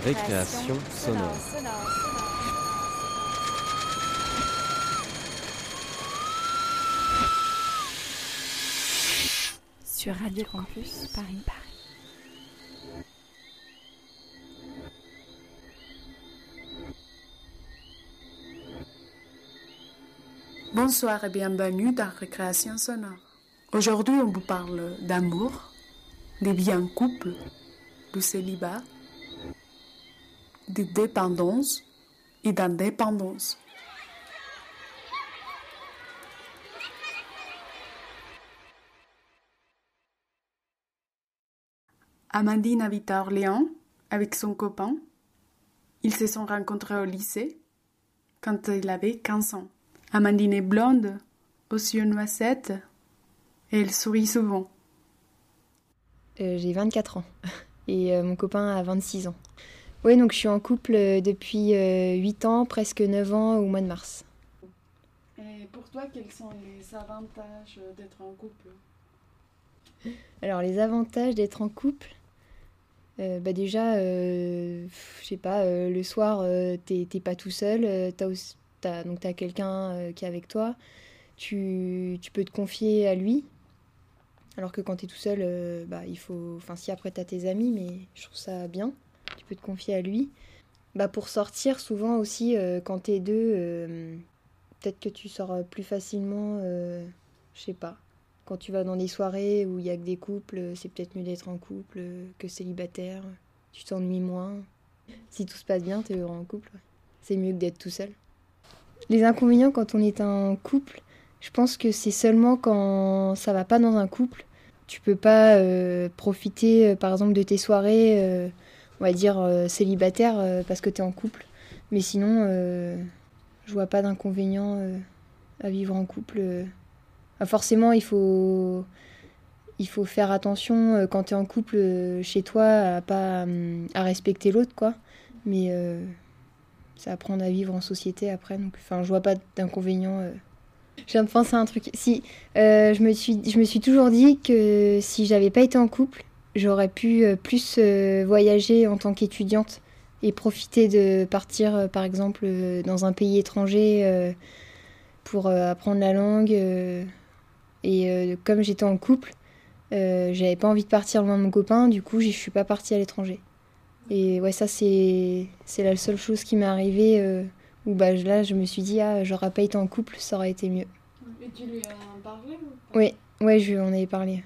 Récréation sonore. Sur Radio Campus Paris Paris. Bonsoir et bienvenue dans Récréation sonore. Aujourd'hui, on vous parle d'amour, des biens couples, du célibat, de dépendance et d'indépendance. Amandine habite à Orléans avec son copain. Ils se sont rencontrés au lycée quand il avait 15 ans. Amandine est blonde, aux yeux noisettes, et elle sourit souvent. Euh, j'ai 24 ans et euh, mon copain a 26 ans. Oui, donc je suis en couple euh, depuis 8 ans, presque 9 ans au mois de mars. Et pour toi, quels sont les avantages d'être en couple? Alors, les avantages d'être en couple, bah déjà, je sais pas, le soir, t'es pas tout seul, t'as as, donc as quelqu'un qui est avec toi, tu, tu, peux te confier à lui, alors que quand tu es tout seul, euh, bah, il faut. Enfin, si après tu as tes amis, mais je trouve ça bien. Tu peux te confier à lui. Bah, pour sortir, souvent aussi, euh, quand tu es deux, euh, peut-être que tu sors plus facilement. je sais pas. Quand tu vas dans des soirées où il y a que des couples, c'est peut-être mieux d'être en couple que célibataire. Tu t'ennuies moins. Si tout se passe bien, tu es heureux en couple. C'est mieux que d'être tout seul. Les inconvénients quand on est en couple, je pense que c'est seulement quand ça va pas dans un couple. Tu peux pas euh, profiter, euh, par exemple, de tes soirées, euh, on va dire célibataire, parce que tu es en couple. Mais sinon, je vois pas d'inconvénient à vivre en couple. forcément, il faut, il faut faire attention quand tu es en couple chez toi à pas à respecter l'autre, quoi. Mais ça apprendre à vivre en société après. Enfin, je vois pas d'inconvénient je viens de penser à un truc. Si, euh, je, me suis, je me suis toujours dit que si j'avais pas été en couple, j'aurais pu euh, plus euh, voyager en tant qu'étudiante et profiter de partir, par exemple, dans un pays étranger pour apprendre la langue. et comme j'étais en couple, j'avais pas envie de partir loin de mon copain, du coup, je suis pas partie à l'étranger. Et ouais, ça, c'est la seule chose qui m'est arrivée où bah, là, je me suis dit, ah, j'aurais pas été en couple, ça aurait été mieux. Et tu lui as parlé ou pas? Oui, ouais, je lui en avais parlé.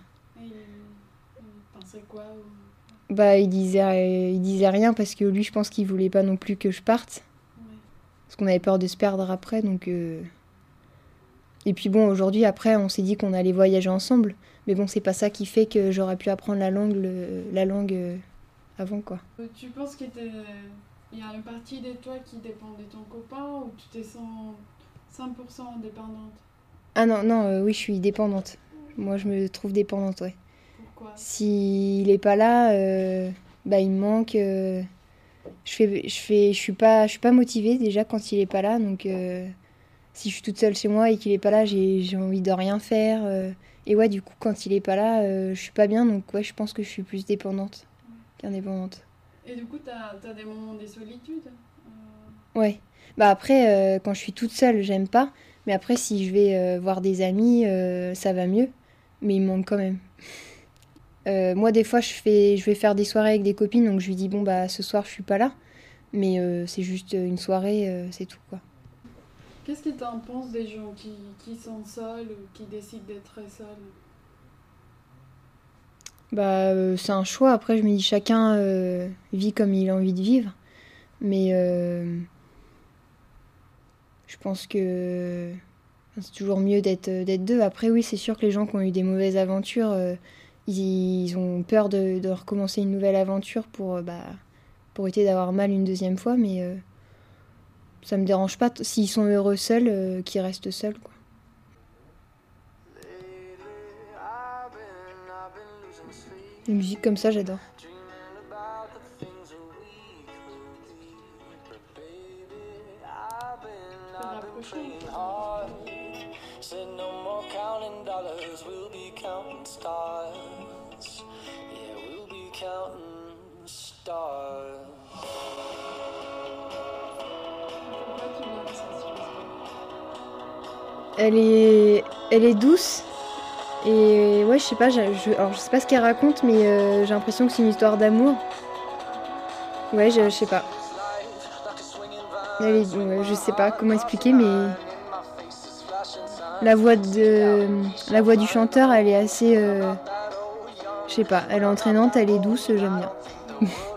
Quoi Bah, il disait, il disait rien parce que lui, je pense qu'il voulait pas non plus que je parte. Parce qu'on avait peur de se perdre après, donc. Euh. Et puis bon, aujourd'hui, après, on s'est dit qu'on allait voyager ensemble. Mais bon, c'est pas ça qui fait que j'aurais pu apprendre la langue, la langue euh, avant, quoi. Tu penses qu'il y a une partie de toi qui dépend de ton copain ou tu te sens 100% indépendante? Ah non, non, euh, oui, je suis dépendante. Moi, je me trouve dépendante, ouais. Pourquoi S'il est pas là, euh, bah, il me manque. Euh, je fais, je fais, je suis pas, je suis pas motivée déjà quand il est pas là, donc si je suis toute seule chez moi et qu'il est pas là, j'ai envie de rien faire. et ouais, du coup, quand il est pas là, je suis pas bien, donc ouais, je pense que je suis plus dépendante qu'indépendante. Et du coup, tu as, des moments de solitude euh... Ouais. Bah après, euh, quand je suis toute seule, j'aime pas. Mais après, si je vais euh, voir des amis, euh, ça va mieux. Mais il me manque quand même. Moi, des fois, je, fais, je vais faire des soirées avec des copines, donc je lui dis, bon, bah ce soir, je suis pas là. Mais c'est juste une soirée, c'est tout, quoi. Qu'est-ce que tu en penses des gens qui, qui sont seuls ou qui décident d'être seuls? Bah, euh, c'est un choix. Après, je me dis chacun euh, vit comme il a envie de vivre. Mais euh, je pense que c'est toujours mieux d'être deux. Après, oui, c'est sûr que les gens qui ont eu des mauvaises aventures, ils, ont peur de, recommencer une nouvelle aventure pour, bah, pour éviter d'avoir mal une deuxième fois. Mais ça me dérange pas. S'ils sont heureux seuls, qu'ils restent seuls. Quoi. Les musiques comme ça, j'adore. Elle est, elle est douce. Et ouais, je sais pas, je, alors je sais pas ce qu'elle raconte, mais euh, j'ai l'impression que c'est une histoire d'amour. Ouais, je, sais pas. Je sais pas comment expliquer, mais la voix de, la voix du chanteur, elle est assez, euh, je sais pas, elle est entraînante, elle est douce, j'aime bien.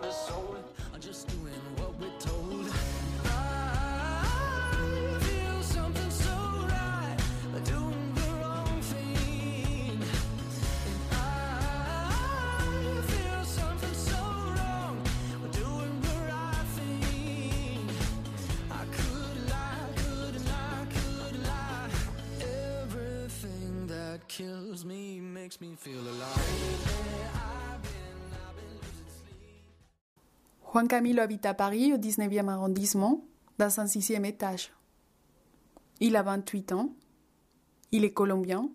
Juan Camilo habite à Paris, au 19e arrondissement, dans un sixième étage. Il a 28 ans, il est colombien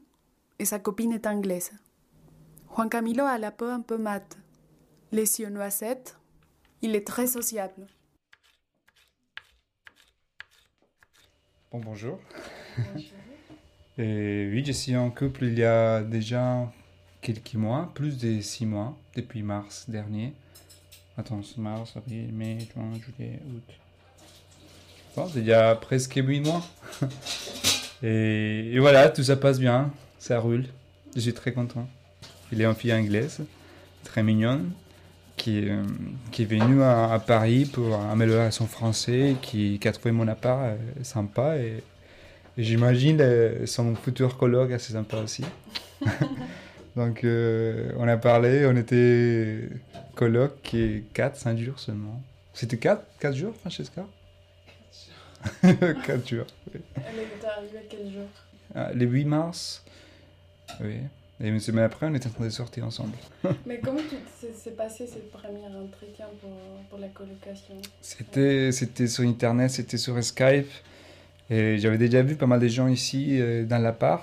et sa copine est anglaise. Juan Camilo a la peau un peu mate, les yeux noisettes, il est très sociable. Bon, bonjour. bonjour. Et oui, je suis en couple il y a déjà quelques mois, plus de six mois, depuis mars dernier. Attends, mars, avril, mai, juin, juillet, août. Bon, il y a presque huit mois. et, voilà, tout ça passe bien, ça roule. Je suis très content. Il est en fille anglaise, très mignonne, qui, euh, est venue à, Paris pour améliorer son français, qui, qui a trouvé mon appart euh, sympa et J'imagine euh, son futur colloque assez sympa aussi. Donc euh, on a parlé, on était colloque qui 4, 5 jours seulement. C'était 4, 4 jours, Francesca? 4 jours. Oui. Elle est arrivée quel jour? Ah, Le 8 mars. Oui. Et une semaine après, on était en train de sortir ensemble. Mais comment s'est passé cette première entretien pour, pour la colocation? C'était sur Internet, c'était sur Skype. Et j'avais déjà vu pas mal de gens ici euh, dans l'appart.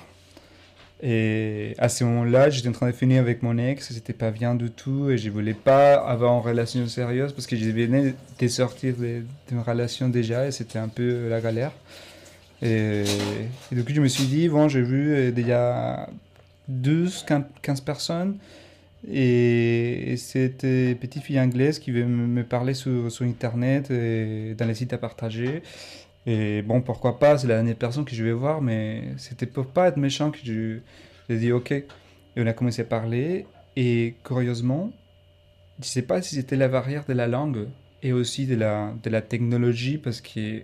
Et à ce moment-là, j'étais en train de finir avec mon ex, c'était pas bien du tout, et je voulais pas avoir une relation sérieuse parce que je venais sortir d'une relation déjà, et c'était un peu la galère. Et, et, coup, je me suis dit, bon, j'ai vu euh, déjà 12, 15 personnes, et, c'était petite fille anglaise qui veut me parler sur, sur Internet et dans les sites à partager. Et bon, pourquoi pas, c'est la dernière personne que je vais voir, mais c'était pour pas être méchant que je, j'ai dit ok. Et on a commencé à parler, et curieusement, je sais pas si c'était la barrière de la langue et aussi de la, de la technologie, parce que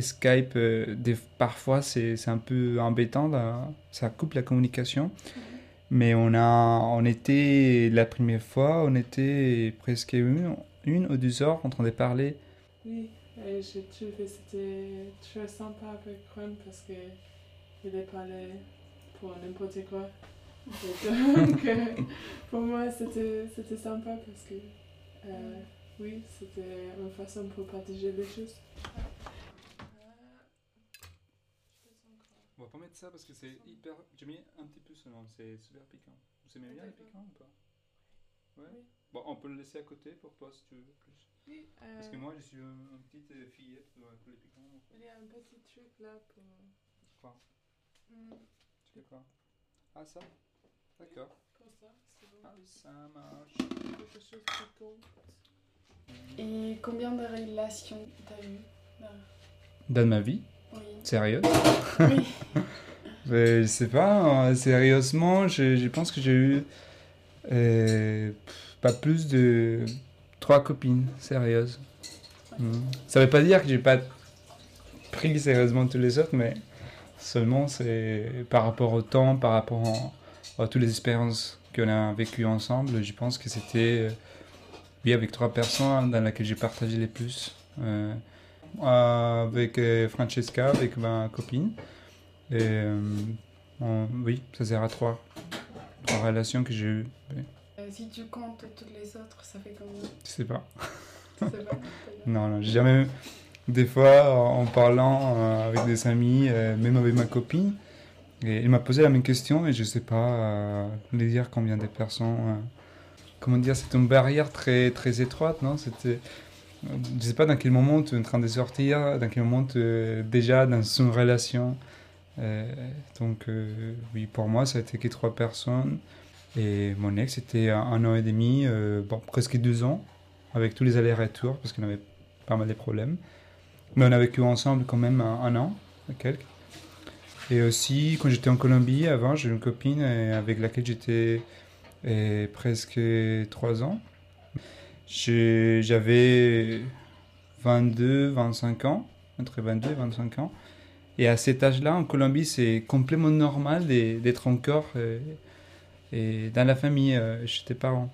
Skype, euh, des, parfois, c'est, c'est un peu embêtant, là, ça coupe la communication. Mais on, a, on était, la première fois, on était presque une, une ou deux heures en train de parler. Oui. Et j'ai trouvé que c'était très sympa avec Juan parce qu'il est parlé pour n'importe quoi. donc, euh, pour moi, c'était sympa parce que, euh, oui, c'était une façon pour partager des choses. On va pas mettre ça parce que c'est hyper. J'ai mis un petit peu seulement, c'est super piquant. Vous aimez bien les piquants ou pas? Ouais. Oui. Bon, on peut le laisser à côté pour toi si tu veux plus. Oui, euh... Parce que moi, je suis une petite fillette pour, pour les piquants. En fait. Il y a un petit truc là pour. Quoi? Mm. Tu fais quoi? Ah, ça? D'accord. Pour ça, c'est bon. Ah, ça marche. Quelque chose qui compte. Et combien de relations t'as eu Dans ma vie? Oui. Sérieux Oui. je sais pas, hein, sérieusement, je, je, pense que j'ai eu euh, pas plus de trois copines sérieuses. Hmm. Ça veut pas dire que j'ai pas pris sérieusement tous les autres, mais seulement c'est par rapport au temps, par rapport à toutes les expériences qu'on a vécues ensemble. Je pense que c'était, euh, oui, avec trois personnes dans lesquelles j'ai partagé les plus. Euh, avec euh, Francesca, avec ma copine. Et oui, ça sert à trois relations que j'ai eues. Euh, si tu comptes toutes les autres, ça fait combien? Je sais pas. Tu sais pas Non, non, j'ai jamais. Des fois, en parlant euh, avec des amis, euh, même avec ma copine, et il m'a posé la même question et je sais pas lui dire combien de personnes. comment dire, c'est une barrière très, très étroite, non? C'était. Je sais pas dans quel moment tu es en train de sortir, dans quel moment tu es déjà dans une relation. Euh, donc, euh, oui, pour moi, ça a été que trois personnes. Et mon ex, c'était un, an et demi, euh, bon, presque deux ans, avec tous les allers-retours, parce qu'on avait pas mal de problèmes. Mais on a vécu ensemble quand même un, an, quelques. Et aussi, quand j'étais en Colombie, avant, j'ai une copine avec laquelle j'étais presque trois ans. J'avais 22, 25 ans, entre 22 et 25 ans. Et à cet âge-là, en Colombie, c'est complètement normal d'être encore euh, et dans la famille, euh, chez tes parents.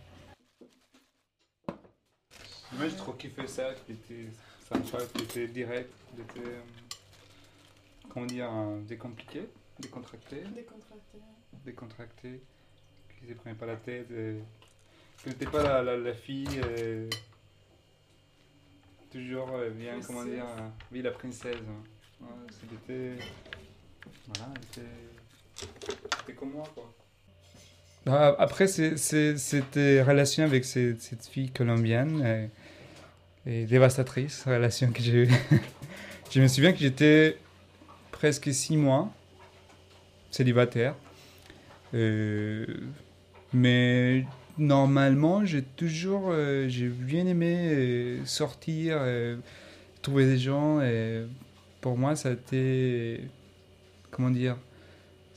Moi, j'ai trop kiffé ça, qui était sympa, qui était direct, qui était, euh, comment dire, euh, décompliqué, décontracté, Décontracté. décontracté, qui ne se prenait pas la tête, euh, qui n'était pas la, la, la fille euh, toujours euh, bien, comment Princesse. dire, euh, oui, la princesse. hein. Ouais, c'était, voilà, c'était comme moi, quoi. Ah, Après, c'était relation avec cette, fille colombienne et dévastatrice, relation que j'ai eue. Je me souviens que j'étais presque six mois célibataire. Euh, mais normalement, j'ai toujours euh, j'ai bien aimé euh, sortir, euh, trouver des gens. Pour moi, ça a été. Comment dire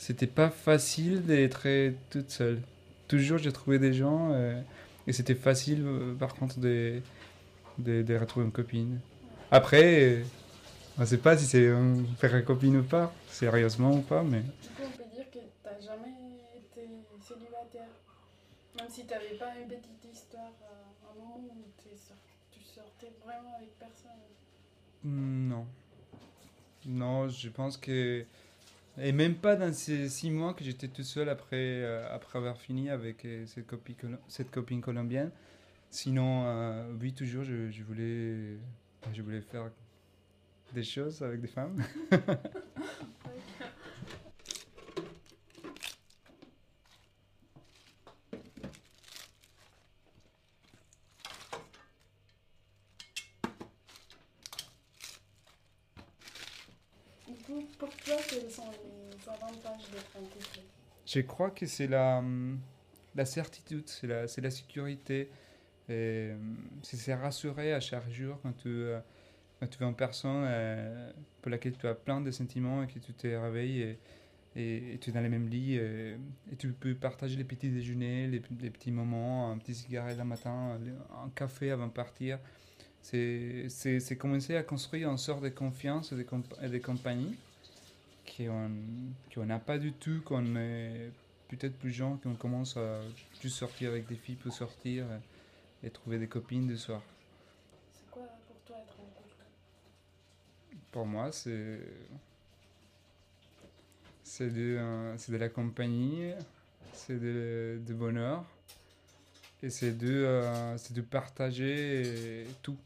C'était pas facile d'être toute seule. Toujours, j'ai trouvé des gens. euh, et c'était facile, euh, par contre, de, de, de retrouver une copine. Après, euh, on sait pas si c'est faire une copine ou pas, sérieusement ou pas, mais. Du coup, on peut dire que t'as jamais été célibataire. Même si t'avais pas une petite histoire, euh, un moment où tu sortais vraiment avec personne. Hmm, Non. Non, je pense que... Et même pas dans ces six mois que j'étais tout seul après, euh, après avoir fini avec euh, cette, copine, colombienne. Sinon, euh, oui, toujours, je, voulais, je voulais faire des choses avec des femmes. pour toi, c'est je crois que c'est la, hum, la certitude, c'est la, la sécurité. Hum, c'est, rassurer à chaque jour quand tu, euh, quand tu vas en personne euh, pour laquelle tu as plein de sentiments et que tu t'es réveillé et, tu es dans les mêmes lits euh, et, tu peux partager les petits déjeuners, les, petits moments, un petit cigarette le matin, un café avant de partir. C'est, commencer à construire une sorte de confiance et de, comp- de compagnie qu'on qu'on n'a pas du tout quand on est peut-être plus jeune, qu'on commence à juste sortir avec des filles pour sortir euh, et trouver des copines le soir. C'est quoi pour toi être en couple? Pour moi, c'est c'est de, euh, de la compagnie, c'est de, de bonheur et c'est de, euh, de partager tout.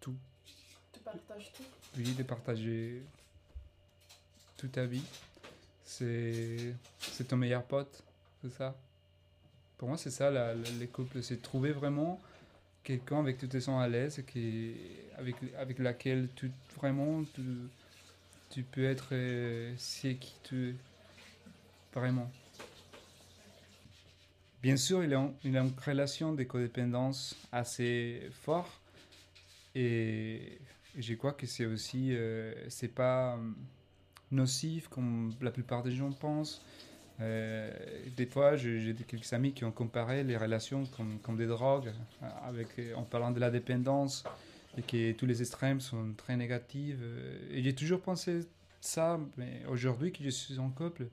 Tu partages tout? Oui, de partager toute ta vie. C'est ton meilleur pote, c'est ça? Pour moi, c'est ça, les couples. C'est trouver vraiment quelqu'un avec qui tu te sens à l'aise avec, avec laquelle tu, vraiment tu, peux être euh, qui tu es. Vraiment. Bien sûr, il y a, une relation de codépendance assez forte. Et je crois que c'est aussi, euh, c'est pas nocif comme la plupart des gens pensent. Euh, des fois, j'ai quelques amis qui ont comparé les relations comme, comme des drogues, euh, avec, euh, en parlant de la dépendance, et que tous les extrêmes sont très négatifs. Et j'ai toujours pensé ça, mais aujourd'hui que je suis en couple,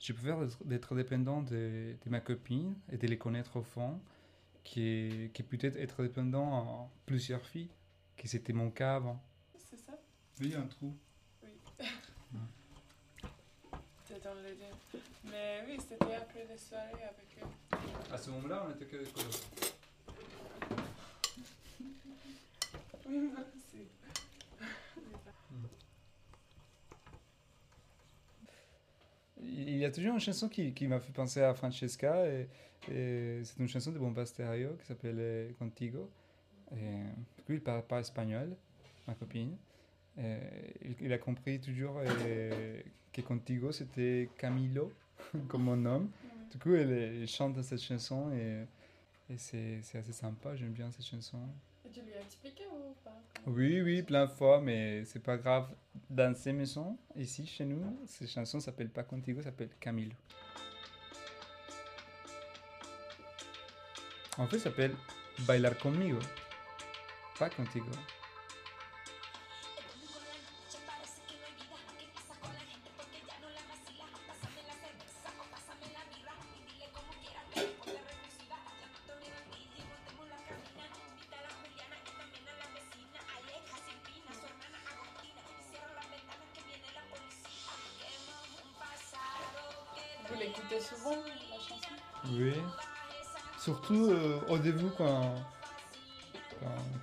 je préfère être- d'être dépendant de, de ma copine et de les connaître au fond, qui, est- qui peut-être être dépendant en plusieurs filles, que c'était mon cas avant. C'est ça? Oui, un trou. C'est dans le deux. Mais oui, c'était après les soirées avec eux. À ce moment-là, on était que des colocs. Oui, moi aussi. Il y a toujours une chanson qui, qui m'a fait penser à Francesca, et, et c'est une chanson de Bomba Stereo qui s'appelle Contigo. Et, du coup, il parle pas espagnol, ma copine. Il, il, a compris toujours que Contigo c'était Camilo, comme mon nom. Du coup, elle, chante cette chanson et, et c'est assez sympa, j'aime bien cette chanson. Et tu lui as expliqué ou pas? Oui, oui, plein de fois, mais c'est pas grave. Dans ces maisons, ici, chez nous, cette chanson s'appelle pas Contigo, s'appelle Camilo. En fait, ça s'appelle Bailar conmigo, pas contigo.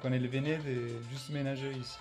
Quand, elle venait de juste ménager ici.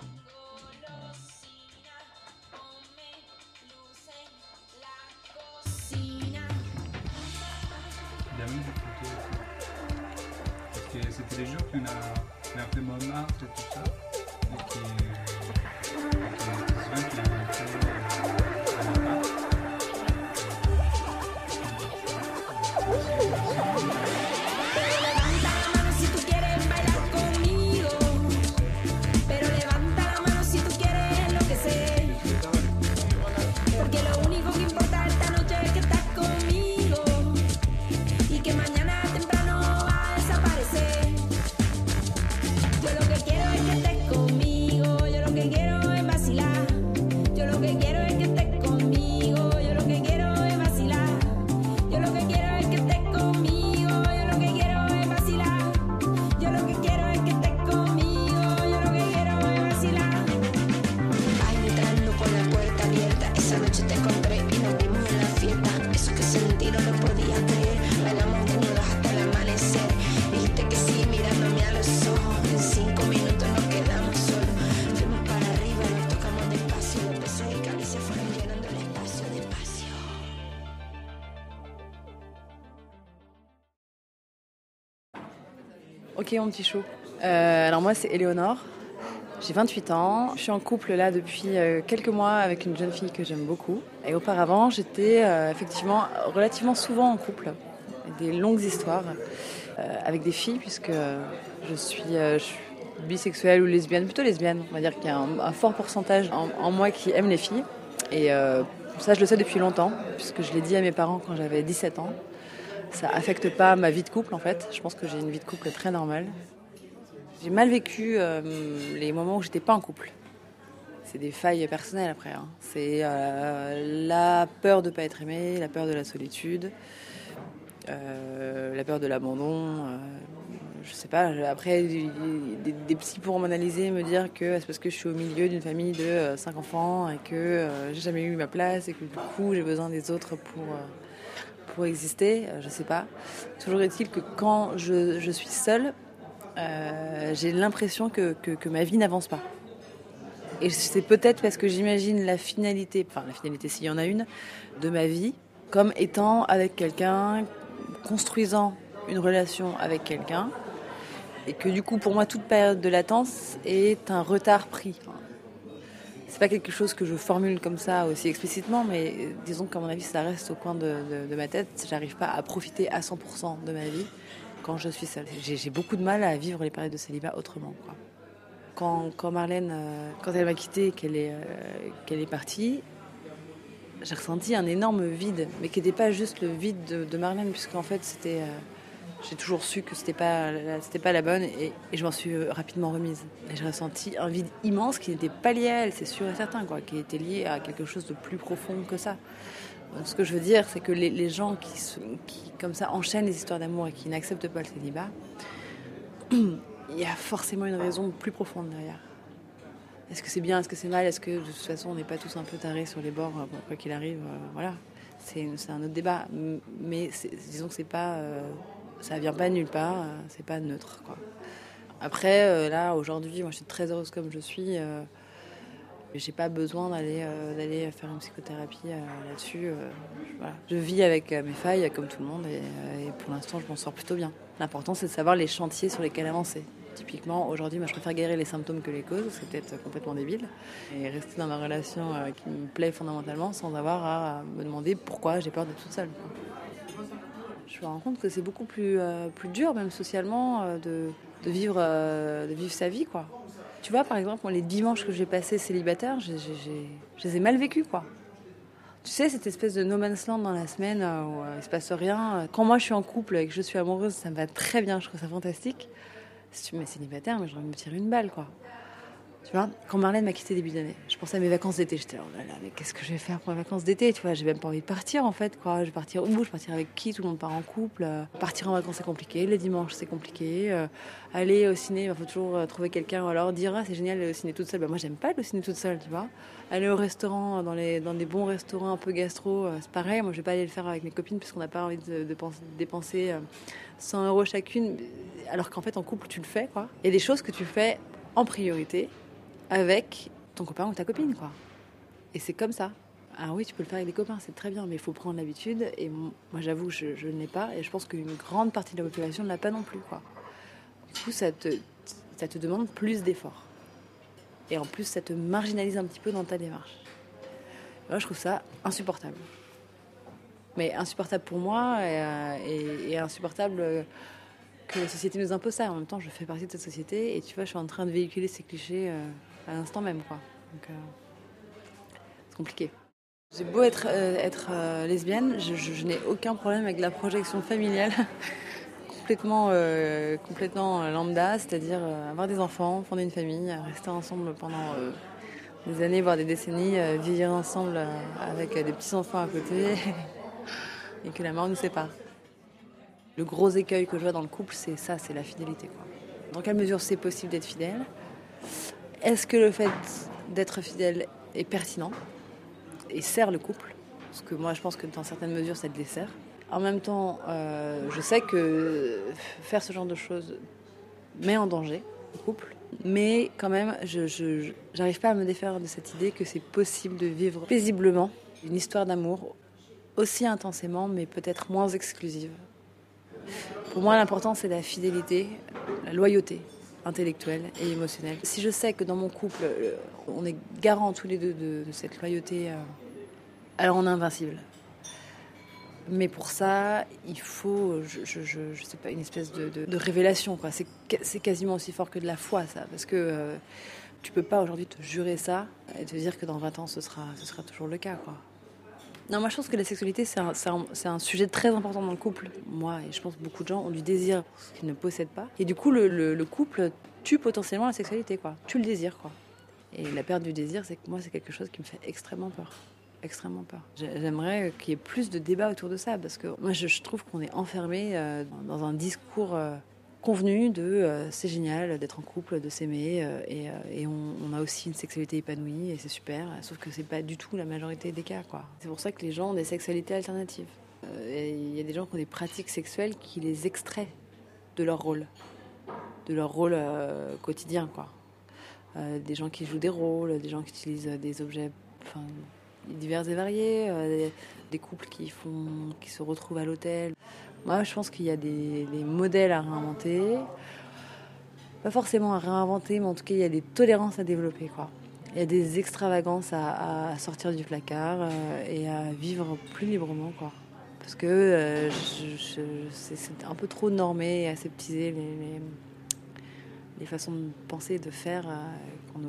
Mon petit chou. Euh, alors moi, c'est Éléonore. J'ai 28 ans. Je suis en couple là depuis euh, quelques mois avec une jeune fille que j'aime beaucoup. Et auparavant, j'étais euh, effectivement relativement souvent en couple. Des longues histoires avec des filles puisque je suis, bisexuelle ou lesbienne, plutôt lesbienne. On va dire qu'il y a un, fort pourcentage en, en, moi qui aime les filles. Et ça, je le sais depuis longtemps puisque je l'ai dit à mes parents quand j'avais 17 ans ça affecte pas ma vie de couple en fait. Je pense que j'ai une vie de couple très normale. J'ai mal vécu euh, les moments où j'étais pas en couple. C'est des failles personnelles après. Hein. C'est euh, la peur de pas être aimé, la peur de la solitude, euh, la peur de l'abandon. je sais pas. Après, des, des psys pourront m'analyser, me dire que c'est parce que je suis au milieu d'une famille de cinq enfants et que j'ai jamais eu ma place et que du coup j'ai besoin des autres pour pour exister, je sais pas. Toujours est-il que quand je, je suis seule, euh, j'ai l'impression que, que, que, ma vie n'avance pas. Et c'est peut-être parce que j'imagine la finalité, enfin la finalité s'il y en a une, de ma vie, comme étant avec quelqu'un, construisant une relation avec quelqu'un, et que du coup pour moi toute période de latence est un retard pris c'est pas quelque chose que je formule comme ça aussi explicitement, mais disons qu'à mon avis, ça reste au coin de, ma tête. J'arrive pas à profiter à 100% de ma vie quand je suis seule. J'ai beaucoup de mal à vivre les périodes de célibat autrement. Quand, quand, Marlène, euh, quand elle m'a quittée, qu'elle est, euh, qu'elle est partie, j'ai ressenti un énorme vide, mais qui n'était pas juste le vide de, de Marlène, puisqu'en fait, c'était. Euh, j'ai toujours su que c'était pas pas la bonne et, je m'en suis rapidement remise. Et j'ai ressenti un vide immense qui n'était pas lié à elle, c'est sûr et certain, quoi, qui était lié à quelque chose de plus profond que ça. Ce que je veux dire, c'est que les, gens qui, comme ça, enchaînent les histoires d'amour et qui n'acceptent pas le célibat, il y a forcément une raison plus profonde derrière. Est-ce que c'est bien, est-ce que c'est mal, est-ce que de toute façon on n'est pas tous un peu tarés sur les bords, quoi qu'il arrive, euh, voilà. C'est un autre débat. Mais disons que c'est pas. Euh, ça vient pas de nulle part, euh, c'est pas neutre. Quoi. Après, euh, là, aujourd'hui, moi je suis très heureuse comme je suis. Euh, j'ai pas besoin d'aller d'aller faire une psychothérapie là-dessus. Voilà. Je vis avec mes failles comme tout le monde et, pour l'instant je m'en sors plutôt bien. L'important c'est de savoir les chantiers sur lesquels avancer. Typiquement, aujourd'hui, moi, je préfère guérir les symptômes que les causes, c'est peut-être complètement débile. Et rester dans ma relation qui me plaît fondamentalement sans avoir à me demander pourquoi j'ai peur d'être toute seule. Je me rends compte que c'est beaucoup plus, euh, plus dur, même socialement, euh, de, de vivre, euh, de vivre sa vie, quoi. Tu vois, par exemple, les dimanches que j'ai passés j'ai- je les ai mal vécus, quoi. Tu sais, cette espèce de no man's land dans la semaine où il se passe rien. Quand moi je suis en couple et que je suis amoureuse, ça me va très bien, je trouve ça fantastique. Si tu me célibataire, mais de me tirer une balle, quoi. Quand Marlène m'a quitté début d'année, je pensais à mes vacances d'été. J'étais oh là mais qu'est-ce que je vais faire pour mes vacances d'été Tu vois, j'ai même pas envie de partir en fait, quoi. Je vais partir où? Je vais partir avec qui? Tout le monde part en couple. euh, Partir en vacances, c'est compliqué. Les dimanches, c'est compliqué. euh, Aller au ciné, il faut toujours euh, trouver quelqu'un ou alors dire, ah, c'est génial au ciné toute seule. Bah, moi, j'aime pas au ciné toute seule, tu vois. Aller au restaurant, dans, les, dans des bons restaurants un peu gastro, c'est pareil. Moi, je vais pas aller le faire avec mes copines parce qu'on n'a pas envie de, de penser- de dépenser euh, 100 euros chacune. Alors qu'en fait, en couple, tu le fais, quoi. Il y a des choses que tu fais en priorité avec ton copain ou ta copine, quoi. Et c'est comme ça. Ah oui, tu peux le faire avec des copains, c'est très bien, mais il faut prendre l'habitude. Et moi, j'avoue, je, je ne l'ai pas. Et je pense qu'une grande partie de la population ne l'a pas non plus, quoi. Du coup, ça te, te demande plus d'efforts. Et en plus, ça te marginalise un petit peu dans ta démarche. Moi, je trouve ça insupportable. Mais insupportable pour moi et, euh, insupportable euh, que la société nous impose ça. En même temps, je fais partie de cette société et tu vois, je suis en train de véhiculer ces clichés euh, à l'instant même, quoi. Euh, c'est compliqué. J'ai beau être, euh, euh, lesbienne, je, n'ai aucun problème avec la projection familiale complètement, complètement lambda, c'est-à-dire avoir des enfants, fonder une famille, rester ensemble pendant des années, voire des décennies, vivre ensemble avec des petits-enfants à côté et que la mort nous sépare. Le gros écueil que je vois dans le couple, c'est ça, c'est la fidélité. Dans quelle mesure c'est possible d'être fidèle? Est-ce que le fait d'être fidèle est pertinent et sert le couple? Parce que moi, je pense que dans certaines mesures, ça le dessert. En même temps, euh, je sais que faire ce genre de choses met en danger le couple. Mais quand même, je j'arrive pas à me défaire de cette idée que c'est possible de vivre paisiblement une histoire d'amour aussi intensément, mais peut-être moins exclusive. Pour moi, l'important, c'est la fidélité, la loyauté intellectuelle et émotionnelle. Si je sais que dans mon couple, euh, on est garant tous les deux de, cette loyauté, euh, alors on est invincible. Mais pour ça, il faut, je, je, sais pas, une espèce de, révélation. C'est quasiment aussi fort que de la foi, ça. Parce que euh, tu peux pas aujourd'hui te jurer ça et te dire que dans 20 ans, ce sera, toujours le cas. Non, moi je pense que la sexualité, c'est un, sujet très important dans le couple. Moi, et je pense beaucoup de gens ont du désir ce qu'ils ne possèdent pas. Et du coup, le, le- le couple tue potentiellement la sexualité, quoi. Tue le désir, quoi. Et la perte du désir, c'est que moi, c'est quelque chose qui me fait extrêmement peur. Extrêmement peur. J'ai- J'aimerais qu'il y ait plus de débats autour de ça, parce que moi, je, je trouve qu'on est enfermé euh, dans un discours euh, convenu de euh, c'est génial d'être en couple, de s'aimer, euh, et, euh, on, a aussi une sexualité épanouie, et c'est super, sauf que c'est pas du tout la majorité des cas, quoi. C'est pour ça que les gens ont des sexualités alternatives. Il y a des gens qui ont des pratiques sexuelles qui les extraient de leur rôle, de leur rôle quotidien, quoi. Des gens qui jouent des rôles, des gens qui utilisent des objets divers et variés, des, des couples qui, font, qui se retrouvent à l'hôtel. Moi, je pense qu'il y a des, modèles à réinventer. Pas forcément à réinventer, mais en tout cas, il y a des tolérances à développer. Quoi. Il y a des extravagances à, sortir du placard euh, et à vivre plus librement. Quoi. Parce que euh, c'est un peu trop normé et aseptisé les, façons de penser et de faire euh, qu'on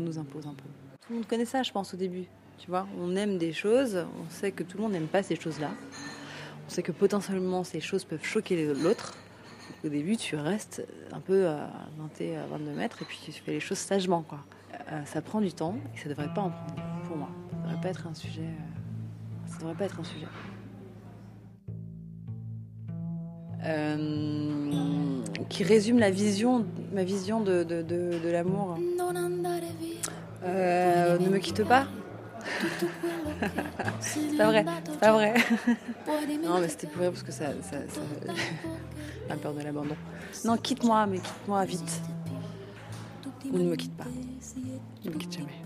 nous, nous impose un peu. Tout le monde connaît ça, je pense, au début. Tu vois, on aime des choses, on sait que tout le monde n'aime pas ces choses-là. On sait que potentiellement ces choses peuvent choquer l'autre. Au début, tu restes un peu à 20 et à 22 mètres et puis tu fais les choses sagement. Euh, ça prend du temps et ça devrait pas en prendre, pour moi. Ça devrait pas être un sujet. euh, Ça devrait pas être un sujet. Euh, qui résume ma vision de, l'amour. Ne me quitte pas. c'est pas vrai, c'est pas vrai. non, mais c'était pour rire parce que ça, ça, ça a peur de l'abandon. Non, quitte-moi, mais quitte-moi vite. Ou ne me quitte pas. Ne me quitte jamais.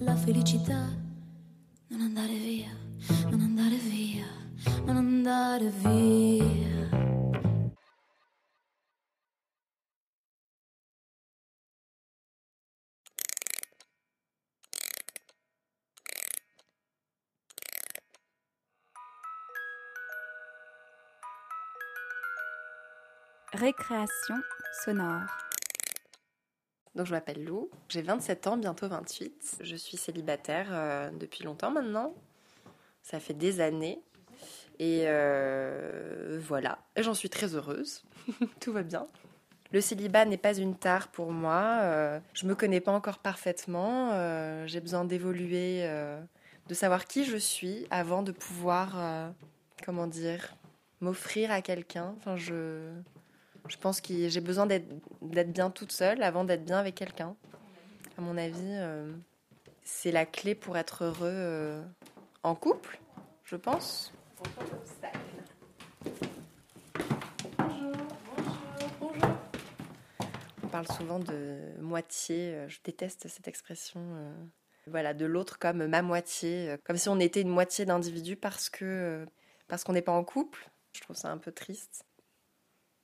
La felicità, non andare via, non andare via, non andare via. Récréation sonore. Donc je m'appelle Lou, j'ai 27 ans, bientôt 28. Je suis célibataire euh, depuis longtemps maintenant. Ça fait des années. Et euh, voilà, j'en suis très heureuse. Tout va bien. Le célibat n'est pas une tare pour moi. Euh, je me connais pas encore parfaitement. Euh, j'ai besoin d'évoluer, euh, de savoir qui je suis avant de pouvoir, comment dire, m'offrir à quelqu'un. Enfin, je, je pense que j'ai besoin d'être bien toute seule avant d'être bien avec quelqu'un. À mon avis, euh, c'est la clé pour être heureux euh, en couple, je pense. On parle souvent de moitié, euh, je déteste cette expression. voilà, de l'autre comme ma moitié, comme si on était une moitié d'individu parce que parce qu'on n'est pas en couple. Je trouve ça un peu triste.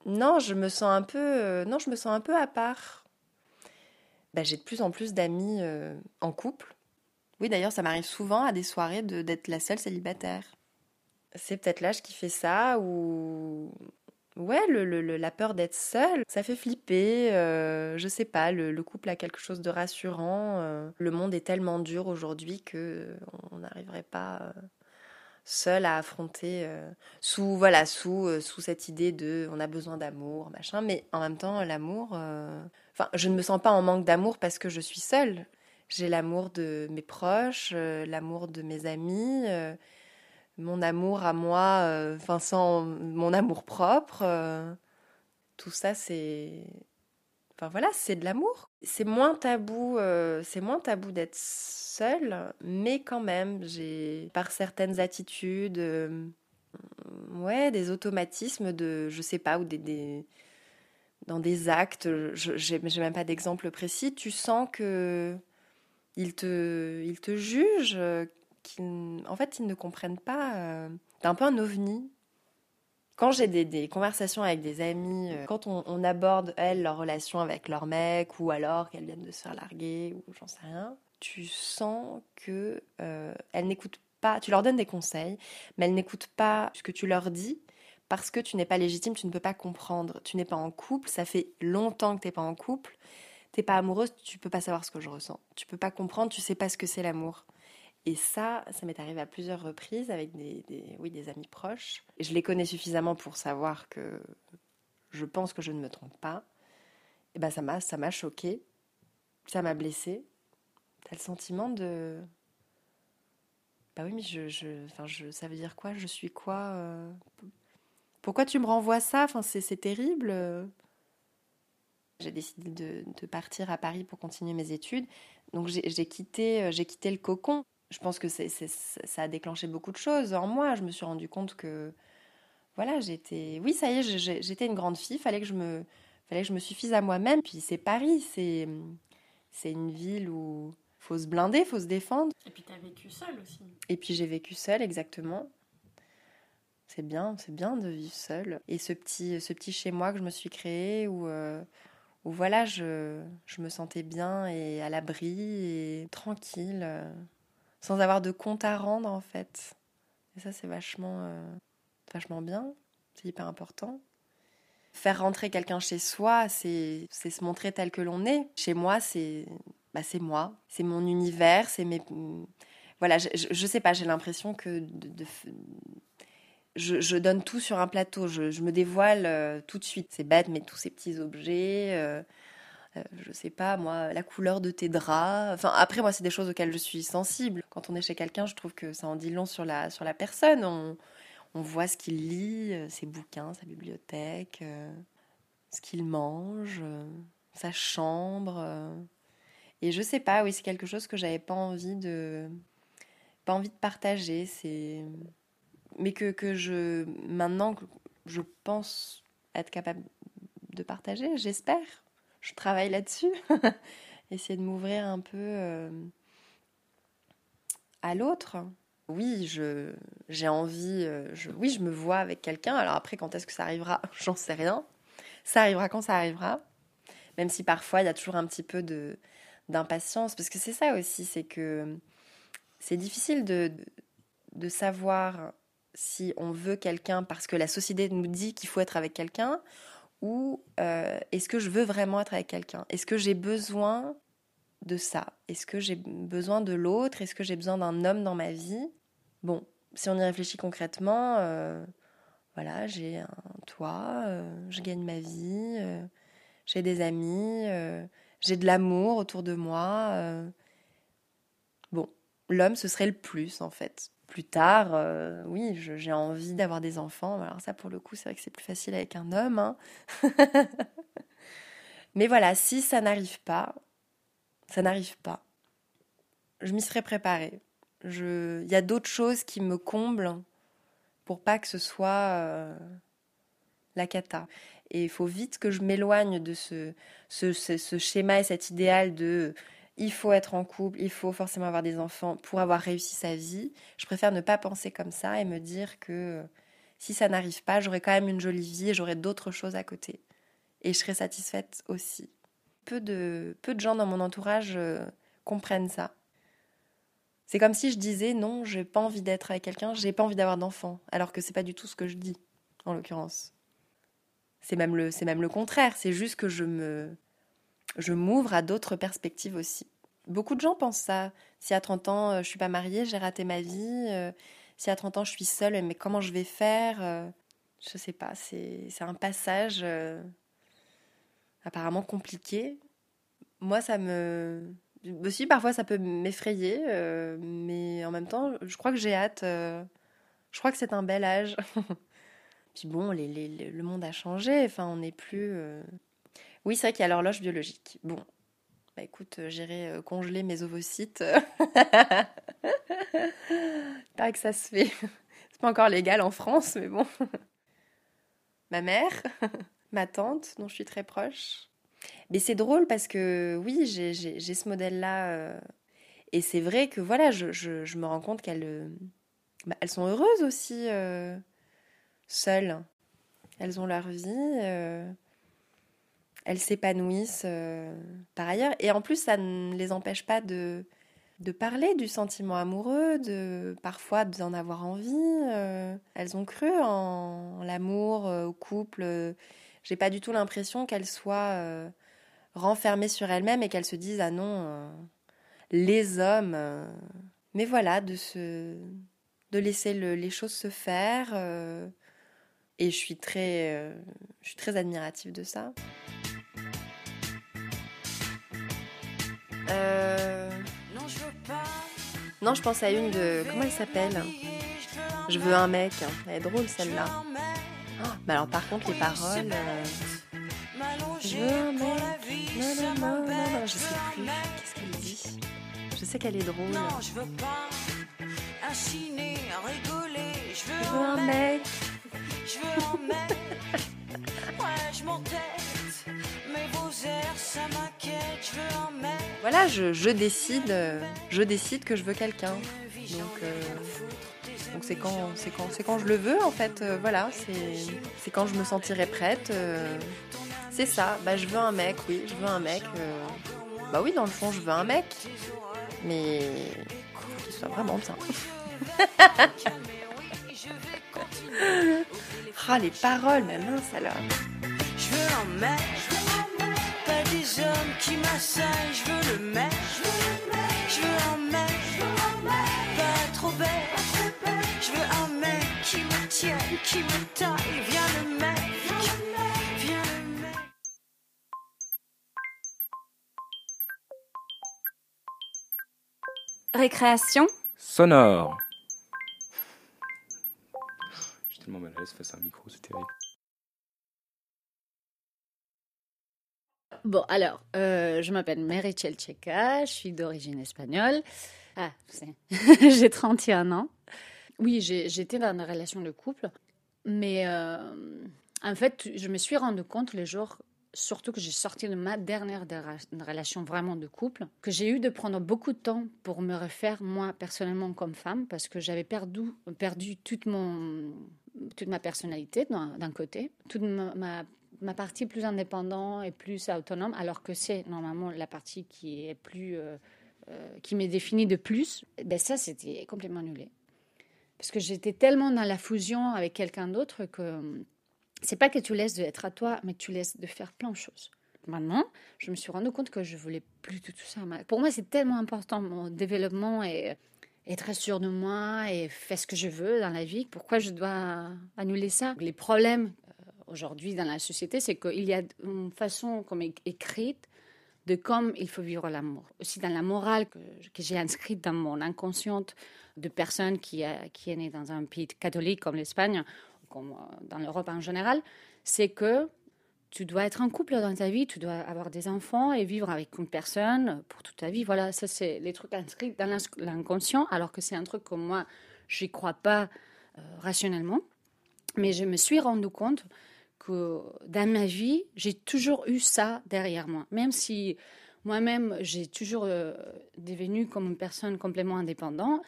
Non, je me sens un peu, euh, non, je me sens un peu à part. Bah, j'ai de plus en plus d'amis euh, en couple. Oui, d'ailleurs, ça m'arrive souvent à des soirées de- d'être la seule célibataire. C'est peut-être l'âge qui fait ça ou ouais, le, le- la peur d'être seule, ça fait flipper. euh, je sais pas, le, le couple a quelque chose de rassurant. le monde est tellement dur aujourd'hui que on n'arriverait pas seul à affronter euh, sous voilà sous euh, sous cette idée de on a besoin d'amour machin. Mais en même temps, l'amour. euh, Enfin, je ne me sens pas en manque d'amour parce que je suis seule. J'ai l'amour de mes proches, l'amour de mes amis, mon amour à moi, enfin sans mon amour propre. tout ça, c'est, enfin voilà, c'est de l'amour. C'est moins tabou, euh, c'est moins tabou d'être seule, mais quand même, j'ai par certaines attitudes, euh, ouais, des automatismes de, je sais pas, ou des, dans des actes, j'ai même pas d'exemple précis, tu sens que ils te, ils te jugent, euh, qu'ils- en fait, ils ne comprennent pas. euh, T'es un peu un ovni. Quand j'ai des, conversations avec des amis, euh, quand on, aborde, elles, leur relation avec leur mec, ou alors qu'elles viennent de se faire larguer, ou j'en sais rien, tu sens que euh, elles n'écoutent pas, tu leur donnes des conseils, mais elles n'écoutent pas ce que tu leur dis, parce que tu n'es pas légitime, tu ne peux pas comprendre. Tu n'es pas en couple, ça fait longtemps que tu n'es pas en couple, t'es pas amoureuse, tu peux pas savoir ce que je ressens. Tu peux pas comprendre, tu sais pas ce que c'est l'amour. Et ça, ça m'est arrivé à plusieurs reprises avec des, oui, des amis proches. Je les connais suffisamment pour savoir que je pense que je ne me trompe pas. Et ben ça m'a, ça m'a choqué, ça m'a blessée. T'as le sentiment de, bah oui, mais je, enfin, je, ça veut dire quoi? Je suis quoi euh, Pourquoi tu me renvoies ça? Enfin, c'est, terrible. J'ai décidé de, partir à Paris pour continuer mes études. Donc j'ai quitté, euh, j'ai quitté le cocon. Je pense que c'est, c'est- ça a déclenché beaucoup de choses en moi. Je me suis rendu compte que, voilà, j'étais, oui, ça y est, j'ai- j'étais une grande fille. Fallait que je me, fallait que je me suffise à moi-même. Puis c'est Paris, c'est, c'est une ville où faut se blinder, faut se défendre. Et puis t'as vécu seule aussi. Et puis j'ai vécu seule, exactement. C'est bien, c'est bien de vivre seule. Et ce petit, ce petit chez moi que je me suis créé où, euh, où voilà, je, je me sentais bien et à l'abri et tranquille, sans avoir de compte à rendre en fait. Et ça, c'est vachement, euh, vachement bien. C'est hyper important. Faire rentrer quelqu'un chez soi, c'est se montrer tel que l'on est. Chez moi, c'est bah, c'est moi, c'est mon univers, c'est mes voilà, je, sais pas, j'ai l'impression que de, je, donne tout sur un plateau, je, je me dévoile euh, tout de suite. C'est bête, mais tous ces petits objets, euh, euh, je sais pas, moi, la couleur de tes draps. Enfin, après, moi, c'est des choses auxquelles je suis sensible. Quand on est chez quelqu'un, je trouve que ça en dit long sur la, sur la personne. On, on voit ce qu'il lit, euh, ses bouquins, sa bibliothèque, euh, ce qu'il mange, sa chambre. Et je sais pas, oui, c'est quelque chose que j'avais pas envie de pas envie de partager, c'est mais que, que je maintenant je pense être capable de partager, j'espère. Je travaille là-dessus. Essayer de m'ouvrir un peu euh, à l'autre. Oui, j'ai envie euh, oui, je me vois avec quelqu'un. Alors après quand est-ce que ça arrivera? J'en sais rien. Ça arrivera quand ça arrivera. Même si parfois il y a toujours un petit peu d'impatience parce que c'est ça aussi, c'est que c'est difficile de, de savoir si on veut quelqu'un parce que la société nous dit qu'il faut être avec quelqu'un ou euh, est-ce que je veux vraiment être avec quelqu'un? Est-ce que j'ai besoin de ça? Est-ce que j'ai besoin de l'autre? Est-ce que j'ai besoin d'un homme dans ma vie? Bon, si on y réfléchit concrètement, euh, voilà, j'ai un toit, euh, je gagne ma vie, j'ai des amis, j'ai de l'amour autour de moi. bon, l'homme, ce serait le plus en fait plus tard, euh, oui, j'ai envie d'avoir des enfants. Alors ça, pour le coup, c'est vrai que c'est plus facile avec un homme. Hein. Mais voilà, si ça n'arrive pas, ça n'arrive pas. Je m'y serais préparée. Il y a d'autres choses qui me comblent pour pas que ce soit euh, la cata. Et il faut vite que je m'éloigne de ce, ce, schéma et cet idéal de il faut être en couple, il faut forcément avoir des enfants pour avoir réussi sa vie. Je préfère ne pas penser comme ça et me dire que si ça n'arrive pas, j'aurai quand même une jolie vie et j'aurai d'autres choses à côté. Et je serai satisfaite aussi. Peu de, peu de gens dans mon entourage euh, comprennent ça. C'est comme si je disais non, j'ai pas envie d'être avec quelqu'un, j'ai pas envie d'avoir d'enfants, alors que c'est pas du tout ce que je dis, en l'occurrence. C'est même le, c'est même le contraire, c'est juste que je me, je m'ouvre à d'autres perspectives aussi. Beaucoup de gens pensent ça. Si à 30 ans, euh, je suis pas mariée, j'ai raté ma vie. Euh, si à 30 ans, je suis seule, mais comment je vais faire euh, Je sais pas. C'est un passage apparemment compliqué. Moi, ça me. Aussi, parfois, ça peut m'effrayer, mais en même temps, je crois que j'ai hâte. je crois que c'est un bel âge. Puis bon, le monde a changé. Enfin, on n'est plus. Oui, c'est vrai qu'il y a l'horloge biologique. Bon, bah écoute, euh, j'irai euh, congeler mes ovocytes. Pas que ça se fait. C'est pas encore légal en France, mais bon. Ma mère, ma tante, dont je suis très proche. Mais c'est drôle parce que oui, j'ai ce modèle-là. Euh, et c'est vrai que voilà, je, je, me rends compte qu'elles bah, elles sont heureuses aussi, seules. Elles ont leur vie elles s'épanouissent euh, par ailleurs. Et en plus, ça ne les empêche pas de, de parler du sentiment amoureux, de parfois d'en avoir envie. Euh. elles ont cru en, l'amour, euh, au couple. J'ai pas du tout l'impression qu'elles soient renfermées sur elles-mêmes et qu'elles se disent ah non, les hommes. Mais voilà, de se, de laisser les choses se faire. Et je suis très, je suis très admirative de ça. Euh... Non, je pense à une de. Comment elle s'appelle? Je veux un mec. Elle est drôle celle-là. Oh, mais alors, par contre, les paroles. Euh, je veux un mec. Non, non, non, non, je sais plus. Qu'est-ce qu'elle dit? Je sais qu'elle est drôle. je veux pas un ciné, rigoler. Je veux un mec. Je veux un mec. Ouais, je m'entête. Mais vos airs, ça m'inquiète. Je veux un mec voilà, je, décide, je décide que je veux quelqu'un. Donc, euh, donc c'est quand, c'est quand, c'est quand je le veux en fait. Euh, voilà, c'est, c'est quand je me sentirai prête. Euh, c'est ça. Bah, je veux un mec, oui, je veux un mec. bah oui, dans le fond, je veux un mec, mais qu'il soit vraiment bien. ah les paroles, mais mince alors. Je veux un mec. Des hommes qui m'assagent, je veux le mec, je veux un mec, pas trop bête, je veux un mec qui me tienne, qui me taille, viens le mec, viens le mec. Récréation. Sonore. Tellement mal à l'aise face à un micro, c'est terrible. Bon, alors, euh, je m'appelle Merichel Checa, je suis d'origine espagnole. Ah, j'ai 31 ans. Oui, j'étais dans une relation de couple, mais euh, en fait, je me suis rendu compte les jours, surtout que j'ai sorti de ma dernière relation vraiment de couple, que j'ai eu de prendre beaucoup de temps pour me refaire moi personnellement comme femme, parce que j'avais perdu, perdu toute, mon, toute ma personnalité d'un côté, toute ma ma partie plus indépendante et plus autonome, alors que c'est normalement la partie qui est plus, euh, euh, qui m'est définie de plus, ben ça c'était complètement annulé. Parce que j'étais tellement dans la fusion avec quelqu'un d'autre que c'est pas que tu laisses d'être à toi, mais tu laisses de faire plein de choses. Maintenant, je me suis rendu compte que je voulais plus de tout ça. Pour moi, c'est tellement important mon développement et être sûr de moi et faire ce que je veux dans la vie. Pourquoi je dois annuler ça? Les problèmes euh, aujourd'hui dans la société, c'est qu'il y a une façon comme écrite de comment il faut vivre l'amour. Aussi dans la morale que, j'ai inscrite dans mon inconsciente de personnes qui, qui est née dans un pays catholique comme l'Espagne, comme euh, dans l'Europe en général, c'est que tu dois être en couple dans ta vie, tu dois avoir des enfants et vivre avec une personne pour toute ta vie. Voilà, ça c'est les trucs inscrits dans l'inconscient, alors que c'est un truc que moi, je n'y crois pas euh, rationnellement. Mais je me suis rendu compte que dans ma vie, j'ai toujours eu ça derrière moi. Même si moi-même, j'ai toujours euh, devenu comme une personne complètement indépendante,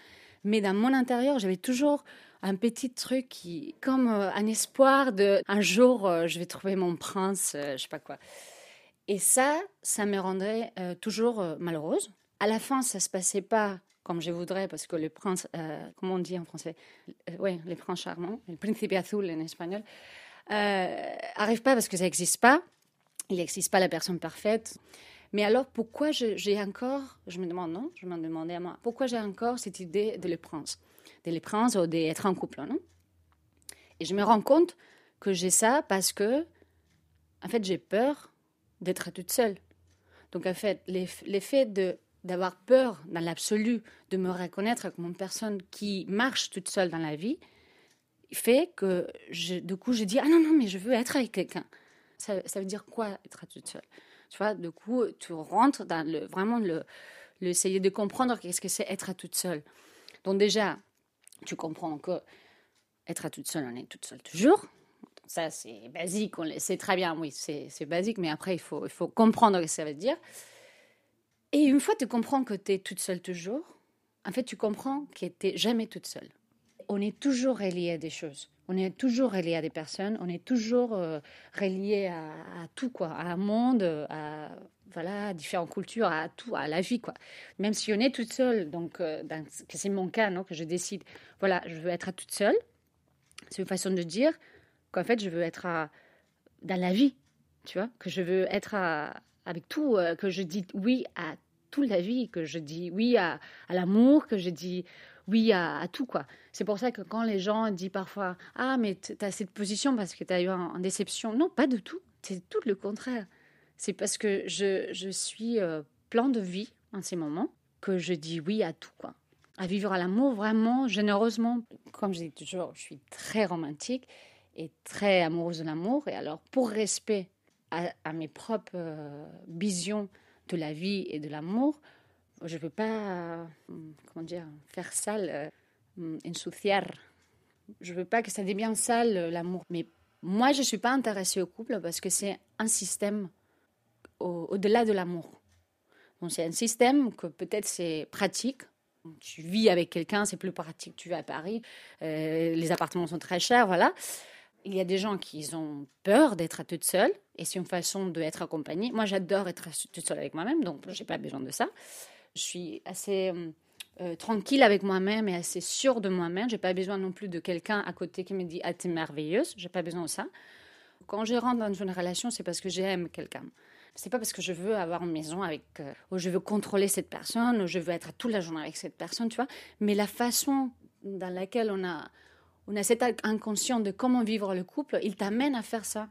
mais dans mon intérieur, j'avais toujours un petit truc qui, comme euh, un espoir de un jour, euh, je vais trouver mon prince, je sais pas quoi. Et ça, ça me rendrait toujours malheureuse. À la fin, ça se passait pas comme je voudrais, parce que le prince, comment on dit en français? Oui, le prince charmant, le principe azul en espagnol, euh, arrive pas parce que ça n'existe pas. Il n'existe pas la personne parfaite. Mais alors, pourquoi j'ai encore, je me demande, non, je me demandais à moi, pourquoi j'ai encore cette idée de le prince, de le prince ou d'être en couple, non? Et je me rends compte que j'ai ça parce que, en fait, j'ai peur d'être toute seule. Donc, en fait, l'effet de d'avoir peur dans l'absolu de me reconnaître comme une personne qui marche toute seule dans la vie, fait que, je, du coup, je dis Ah non, non, mais je veux être avec quelqu'un. Ça, ça, veut dire quoi être toute seule? Tu vois, du coup, tu rentres dans le, vraiment le, le essayer de comprendre qu'est-ce que c'est être toute seule. Donc, déjà, tu comprends que être à toute seule, on est toute seule toujours. Ça, c'est basique, on sait très bien, oui, c'est basique, mais après, il faut, comprendre ce que ça veut dire. Et une fois que tu comprends que tu es toute seule toujours, en fait, tu comprends que tu jamais toute seule on est toujours relié à des choses. On est toujours relié à des personnes, on est toujours euh, relié à, tout, quoi, à un monde, à voilà, différentes cultures, à tout, à la vie, quoi. Même si on est toute seule, donc euh, que c'est mon cas, non, que je décide, voilà, je veux être toute seule. C'est une façon de dire qu'en fait, je veux être dans la vie, tu vois, que je veux être avec tout, euh, que je dis oui à toute la vie, que je dis oui à l'amour, que je dis oui à, tout, quoi. C'est pour ça que quand les gens disent parfois Ah, mais tu as cette position parce que tu as eu une déception. Non, pas du tout. C'est tout le contraire. C'est parce que je, je suis euh, plein de vie en ces moments que je dis oui à tout, quoi. À vivre à l'amour vraiment généreusement. Comme je dis toujours, je suis très romantique et très amoureuse de l'amour. Et alors, pour respect à, mes propres euh, visions de la vie et de l'amour, je ne veux pas, euh, comment dire, faire sale, euh, ensuciar. Je ne veux pas que ça devienne sale euh, l'amour. Mais moi, je ne suis pas intéressée au couple parce que c'est un système au-delà de l'amour. C'est un système que peut-être c'est pratique. Tu vis avec quelqu'un, c'est plus pratique. Tu vas à Paris, les appartements sont très chers, voilà. Il y a des gens qui ont peur d'être toute seule et c'est une façon d'être accompagnée. Moi, j'adore être toute seule avec moi-même, donc je n'ai pas besoin de ça. Je suis assez euh, euh, tranquille avec moi-même et assez sûre de moi-même. J'ai pas besoin non plus de quelqu'un à côté qui me dit ah t'es merveilleuse. J'ai pas besoin de ça. Quand je rentre dans une relation, c'est parce que j'aime quelqu'un. C'est pas parce que je veux avoir une maison avec, euh, ou je veux contrôler cette personne, ou je veux être toute la journée avec cette personne, tu vois. Mais la façon dans laquelle on a, on a cet inconscient de comment vivre le couple, il t'amène à faire ça.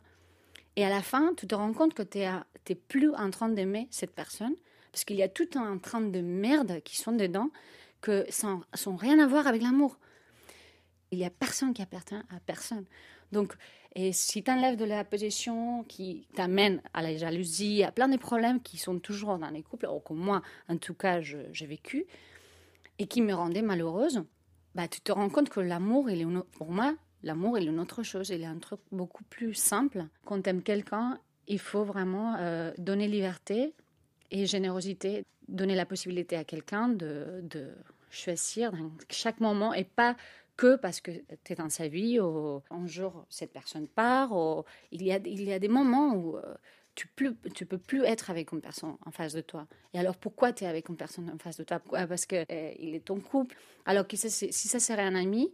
Et à la fin, tu te rends compte que tu n'es plus en train d'aimer cette personne, parce qu'il y a tout un train de merde qui sont dedans que ça n'a rien à voir avec l'amour. Il n'y a personne qui appartient à personne. Donc, et si tu enlèves de la possession qui t'amène à la jalousie, à plein de problèmes qui sont toujours dans les couples, ou que moi, en tout cas, j'ai vécu, et qui me rendaient malheureuse, bah, tu te rends compte que l'amour, il pour moi, l'amour, est une autre chose. Il est un truc beaucoup plus simple. Quand tu aimes quelqu'un, il faut vraiment euh, donner liberté et générosité, donner la possibilité à quelqu'un de, choisir dans chaque moment et pas que parce que tu es dans sa vie, ou un jour cette personne part, ou il y a, il y a des moments où euh, tu ne tu peux plus être avec une personne en face de toi. Et alors pourquoi tu es avec une personne en face de toi? Parce qu'il euh, il est ton couple. Alors que si ça serait un ami,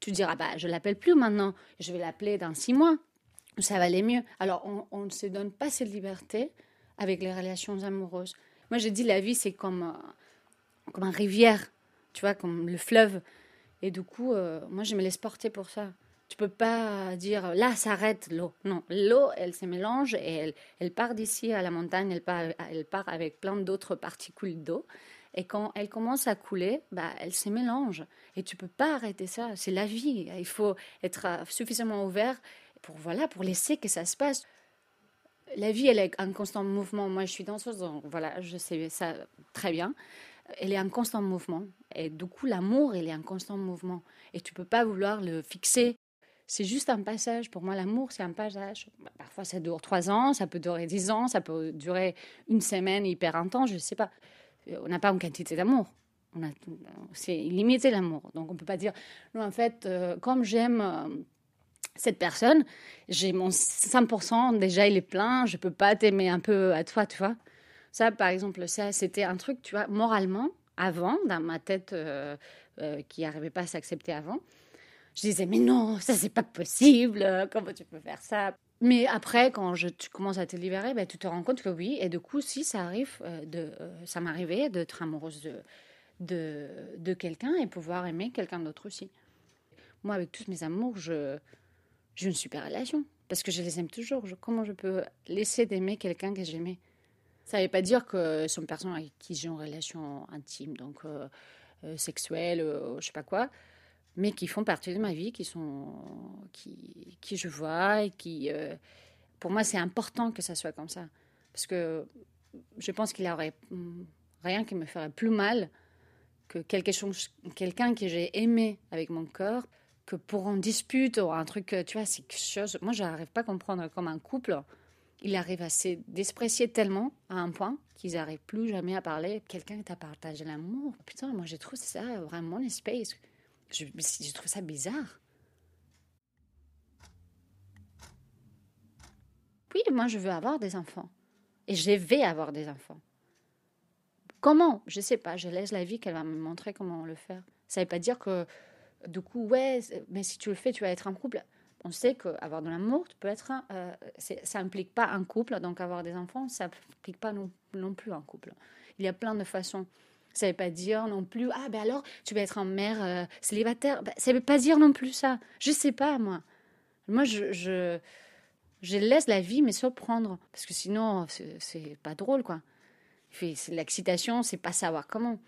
tu diras, bah, je l'appelle plus maintenant, je vais l'appeler dans six mois. ça va aller mieux. Alors, on ne se donne pas cette liberté avec les relations amoureuses. Moi, je dis la vie, c'est comme, euh, comme une rivière, tu vois, comme le fleuve. Et du coup, euh, moi, je me laisse porter pour ça. Tu peux pas dire là s'arrête l'eau. Non, l'eau, elle se mélange et elle, elle part d'ici à la montagne, elle part, elle part avec plein d'autres particules d'eau. Et quand elle commence à couler, bah, elle se mélange. Et tu peux pas arrêter ça. C'est la vie. Il faut être suffisamment ouvert pour, voilà, pour laisser que ça se passe. La vie, elle est en constant mouvement. Moi, je suis danseuse, donc voilà, je sais ça très bien. Elle est en constant mouvement. Et du coup, l'amour, il est en constant mouvement. Et tu peux pas vouloir le fixer c'est juste un passage. Pour moi, l'amour, c'est un passage. Bah, parfois, ça dure trois ans, ça peut durer dix ans, ça peut durer une semaine hyper intense, je ne sais pas. Euh, on n'a pas une quantité d'amour. C'est illimité l'amour. Donc, on ne peut pas dire, non, en fait, euh, comme j'aime euh, cette personne, j'ai mon 100%, déjà, il est plein, je peux pas t'aimer un peu à toi, tu vois. Ça, par exemple, c'était un truc, tu vois, moralement, avant, dans ma tête qui n'arrivait pas à s'accepter avant je disais, mais non, ça, c'est pas possible. Comment tu peux faire ça? Mais après, quand je, tu commences à te libérer, ben, tu te rends compte que oui. Et du coup, si ça arrive, euh, de, euh, ça m'arrivait d'être amoureuse de, de, de quelqu'un et pouvoir aimer quelqu'un d'autre aussi. Moi, avec tous mes amours, je, j'ai une super relation parce que je les aime toujours. comment je peux laisser d'aimer quelqu'un que j'aimais? Ça ne veut pas dire que ce sont personnes avec qui j'ai une relation intime, donc euh, sexuelle, je sais pas quoi mais qui font partie de ma vie, qui sont, qui, je vois et qui, euh, pour moi, c'est important que ça soit comme ça, parce que je pense qu'il n'y aurait rien qui me ferait plus mal que quelqu'un que j'ai aimé avec mon cœur, que pour une dispute ou un truc, tu vois, c'est quelque chose. Moi, je n'arrive pas à comprendre comme un couple, il arrive à se déprécier tellement à un point qu'ils n'arrivent plus jamais à parler. Quelqu'un t'a partagé l'amour. Putain, moi, j'ai trouvé ça vraiment space. Je, je trouve ça bizarre. Oui, moi je veux avoir des enfants. Et je vais avoir des enfants. Comment? Je ne sais pas. Je laisse la vie qu'elle va me montrer comment le faire. Ça ne veut pas dire que, du coup, ouais, mais si tu le fais, tu vas être en couple. On sait qu'avoir de l'amour, tu peux être, euh, ça implique pas un couple, donc avoir des enfants, ça implique pas non, non plus un couple. Il y a plein de façons. Ça ne veut pas dire non plus, ah ben alors, tu vas être en mère euh, célibataire. Ben, ça ne veut pas dire non plus ça. Je sais pas, moi. Moi, je, je, laisse la vie me surprendre. Parce que sinon, c'est pas drôle, quoi. L'excitation, c'est pas savoir comment.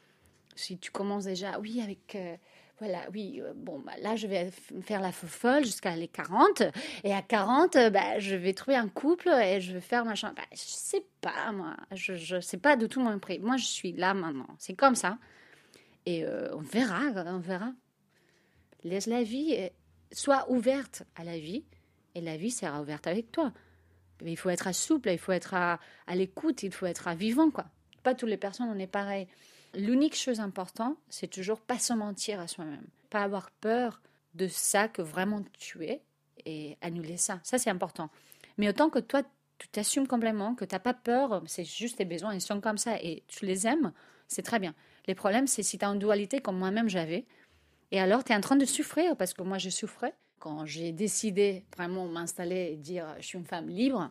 Si tu commences déjà, oui, avec... Euh, voilà, oui, euh, bon, bah, là, je vais faire la folle jusqu'à les 40. Et à 40, euh, bah, je vais trouver un couple et je vais faire machin. Bah, je sais pas, moi. Je ne sais pas de tout mon prix. Moi, je suis là maintenant. C'est comme ça. Et euh, on verra, on verra. Laisse la vie, sois ouverte à la vie. Et la vie sera ouverte avec toi. Il faut être souple, il faut être à, à l'écoute, il faut être à vivant, quoi. Pas toutes les personnes, on est pareil. L'unique chose importante, c'est toujours pas se mentir à soi-même, pas avoir peur de ça que vraiment tu es et annuler ça. Ça, c'est important. Mais autant que toi, tu t'assumes complètement, que tu n'as pas peur, c'est juste tes besoins, ils sont comme ça et tu les aimes, c'est très bien. Les problèmes, c'est si tu as une dualité comme moi-même j'avais, et alors tu es en train de souffrir, parce que moi je souffrais. Quand j'ai décidé vraiment m'installer et dire je suis une femme libre,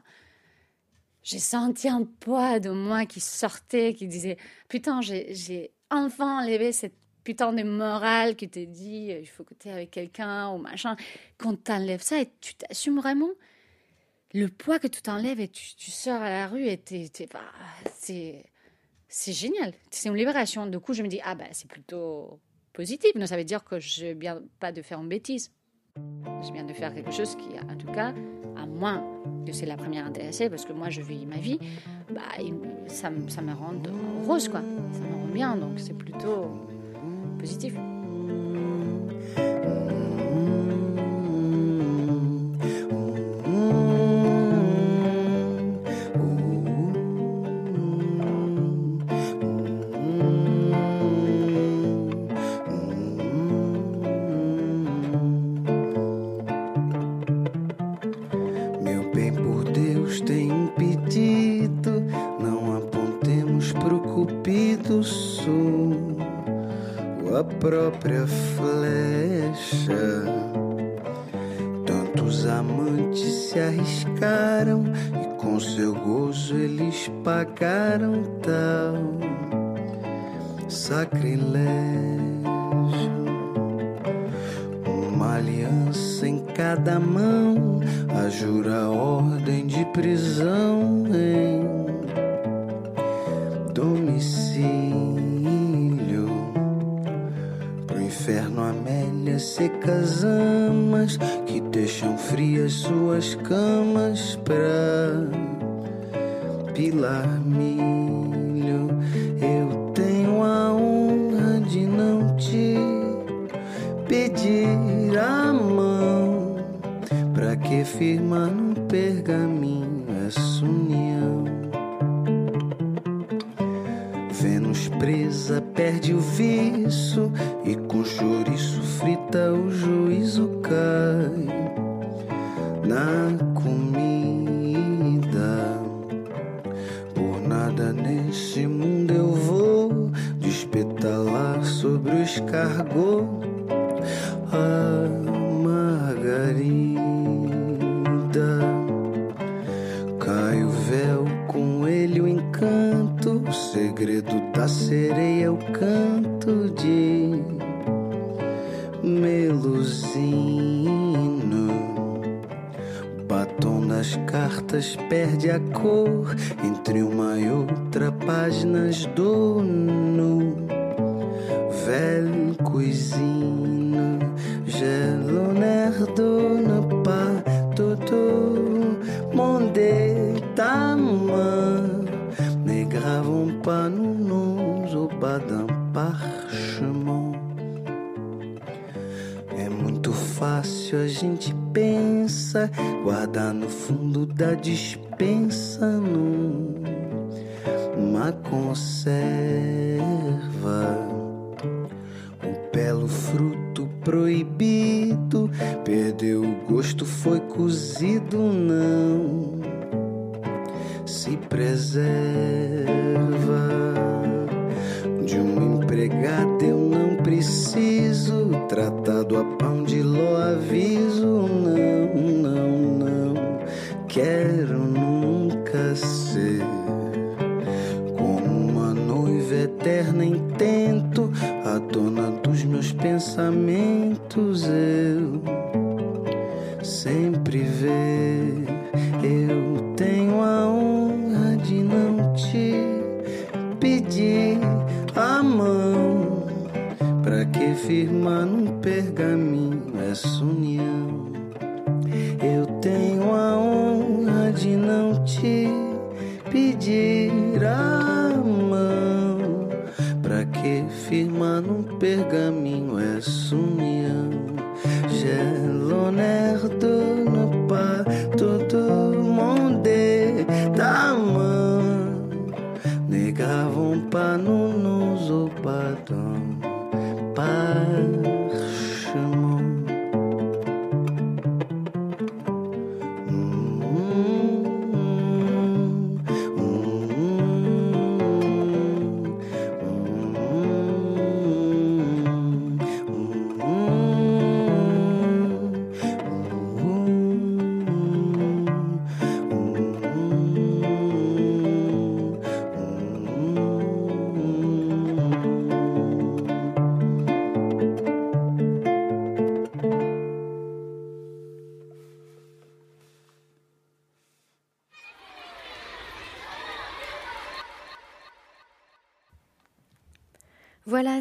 j'ai senti un poids de moi qui sortait, qui disait Putain, j'ai enfin enlevé cette putain de morale qui te dit il faut que tu es avec quelqu'un ou machin. Quand tu enlèves ça et tu t'assumes vraiment, le poids que tu t'enlèves et tu, sors à la rue et bah, c'est génial. C'est une libération. Du coup, je me dis Ah, bah, c'est plutôt positif. ça veut dire que je viens pas de faire une bêtise. Je viens de faire quelque chose qui, en tout cas, à moins que c'est la première intéressée, parce que moi je vis ma vie, bah, ça, me rend rose, quoi. Ça me rend bien, donc c'est plutôt positif. Própria flecha. Tanto Os amantes se arriscaram e com seu gozo eles pagaram tal sacrilégio. Uma aliança em cada mão, a jura ordem de prisão Amélia, secas amas que deixam frias suas camas pra pilar milho. Eu tenho a honra de não te pedir a mão. Pra que firmar num pergaminho pardonne pas todo mundo ta main. Ne gravons pas nos noms au bas d'un parchemin. É muito fácil a gente pensa, guardar no fundo da dispensa, não, mas.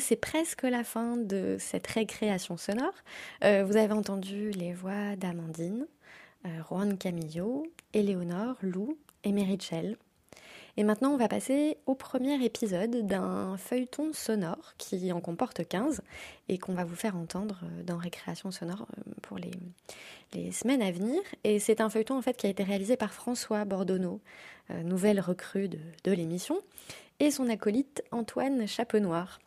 C'est presque la fin de cette récréation sonore. Euh, vous avez entendu les voix d'Amandine, euh, Juan Camillo, Éléonore, Lou et Merichel. Et maintenant, on va passer au premier épisode d'un feuilleton sonore qui en comporte 15 et qu'on va vous faire entendre dans Récréation sonore euh, pour les, les semaines à venir. Et c'est un feuilleton en fait qui a été réalisé par François Bordonneau, nouvelle recrue de, de l'émission, et son acolyte Antoine Chapenoir.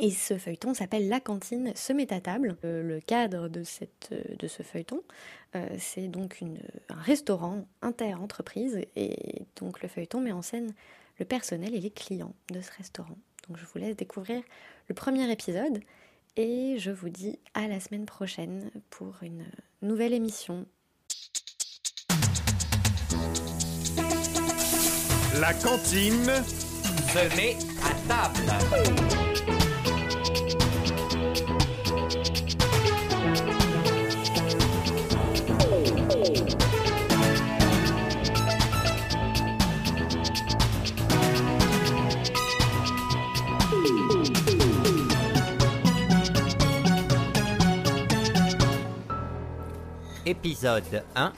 Et ce feuilleton s'appelle La cantine se met à table. Euh, le cadre de, cette, euh, de ce feuilleton, euh, c'est donc un restaurant inter-entreprise. Et donc le feuilleton met en scène le personnel et les clients de ce restaurant. Donc je vous laisse découvrir le premier épisode. Et je vous dis à la semaine prochaine pour une nouvelle émission. La cantine se met à table. Épisode 1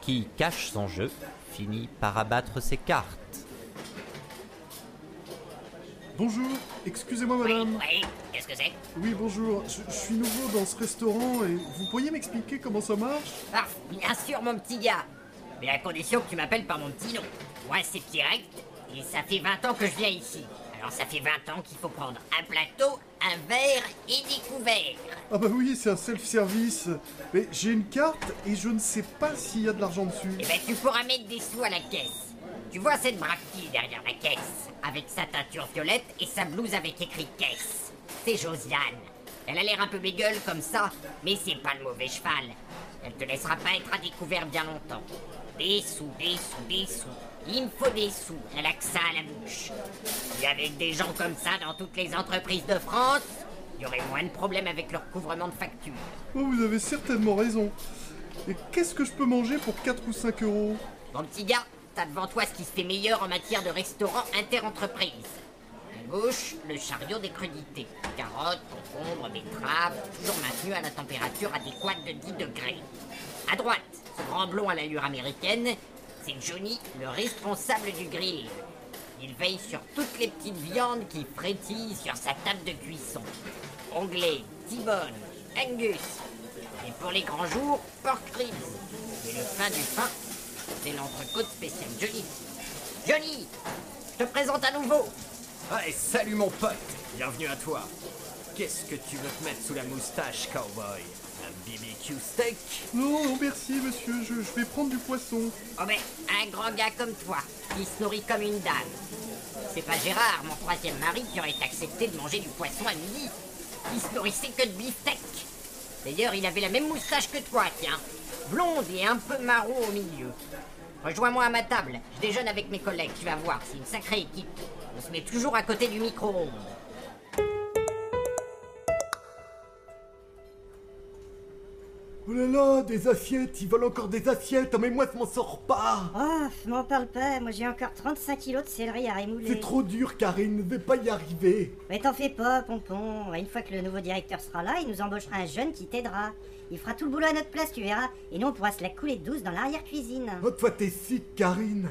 Qui cache son jeu finit par abattre ses cartes. Bonjour, excusez-moi madame. Oui, qu'est-ce que c'est? Oui, bonjour, je, je suis nouveau dans ce restaurant et vous pourriez m'expliquer comment ça marche? Ah, bien sûr, mon petit gars. Mais à condition que tu m'appelles par mon petit nom. Moi, c'est Pierrette, et ça fait 20 ans que je viens ici. Alors, ça fait 20 ans qu'il faut prendre un plateau, un verre et des couverts. Ah bah oui, c'est un self-service. Mais j'ai une carte et je ne sais pas s'il y a de l'argent dessus. Eh ben, tu pourras mettre des sous à la caisse. Tu vois cette brave fille derrière la caisse, avec sa teinture violette et sa blouse avec écrit caisse. C'est Josiane. Elle a l'air un peu bégueule comme ça, mais c'est pas le mauvais cheval. Elle te laissera pas être à découvert bien longtemps. Des sous, des sous, des sous. Il me faut des sous. Ça à la bouche. Et avec des gens comme ça dans toutes les entreprises de France, il y aurait moins de problèmes avec leur couvrement de factures. Oh, vous avez certainement raison. Et qu'est-ce que je peux manger pour 4 ou 5 euros? Mon petit gars, t'as devant toi ce qui se fait meilleur en matière de restaurant inter-entreprise. À gauche, le chariot des crudités. Carottes, concombres, betteraves, toujours maintenus à la température adéquate de 10 degrés. À droite, ce grand blond à l'allure américaine, c'est Johnny, le responsable du grill. Il veille sur toutes les petites viandes qui frétillent sur sa table de cuisson. Onglet, T-bone, Angus. Et pour les grands jours, pork ribs. Et le fin du pain, c'est l'entrecôte spéciale Johnny. Johnny, je te présente à nouveau. Ah, salut mon pote Bienvenue à toi Qu'est-ce que tu veux te mettre sous la moustache, cowboy? Steak Non, non, merci monsieur, je, je vais prendre du poisson. Oh mais, un grand gars comme toi, qui se nourrit comme une dame. C'est pas Gérard, mon troisième mari, qui aurait accepté de manger du poisson à midi. Il se nourrissait que de beefsteak. D'ailleurs, il avait la même moustache que toi, tiens. Blonde et un peu marron au milieu. Rejoins-moi à ma table. Je déjeune avec mes collègues, tu vas voir, c'est une sacrée équipe. On se met toujours à côté du micro-ondes. Oh là là, des assiettes, ils veulent encore des assiettes, oh, mais moi je m'en sors pas Oh, m'en parle pas, moi j'ai encore 35 kilos de céleri à rémouler. C'est trop dur, Karine, je vais pas y arriver. Mais t'en fais pas, Pompon. Une fois que le nouveau directeur sera là, il nous embauchera un jeune qui t'aidera. Il fera tout le boulot à notre place, tu verras. Et nous, on pourra se la couler douce dans l'arrière-cuisine. Oh, toi t'es sick, Karine.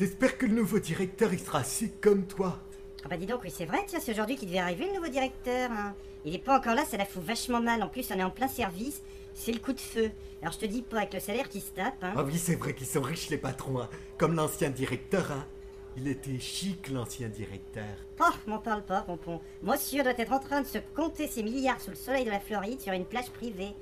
J'espère que le nouveau directeur, il sera sick comme toi. Ah bah dis donc, oui c'est vrai, tiens, c'est aujourd'hui qu'il devait arriver le nouveau directeur. hein. Il est pas encore là, ça la fout vachement mal. En plus, on est en plein service, c'est le coup de feu. Alors je te dis pas avec le salaire qui se tape, hein. Ah oui, c'est vrai qu'ils sont riches, les patrons, hein. comme l'ancien directeur. Hein. Il était chic, l'ancien directeur. Oh, m'en parle pas, Pompon. Monsieur doit être en train de se compter ses milliards sous le soleil de la Floride sur une plage privée.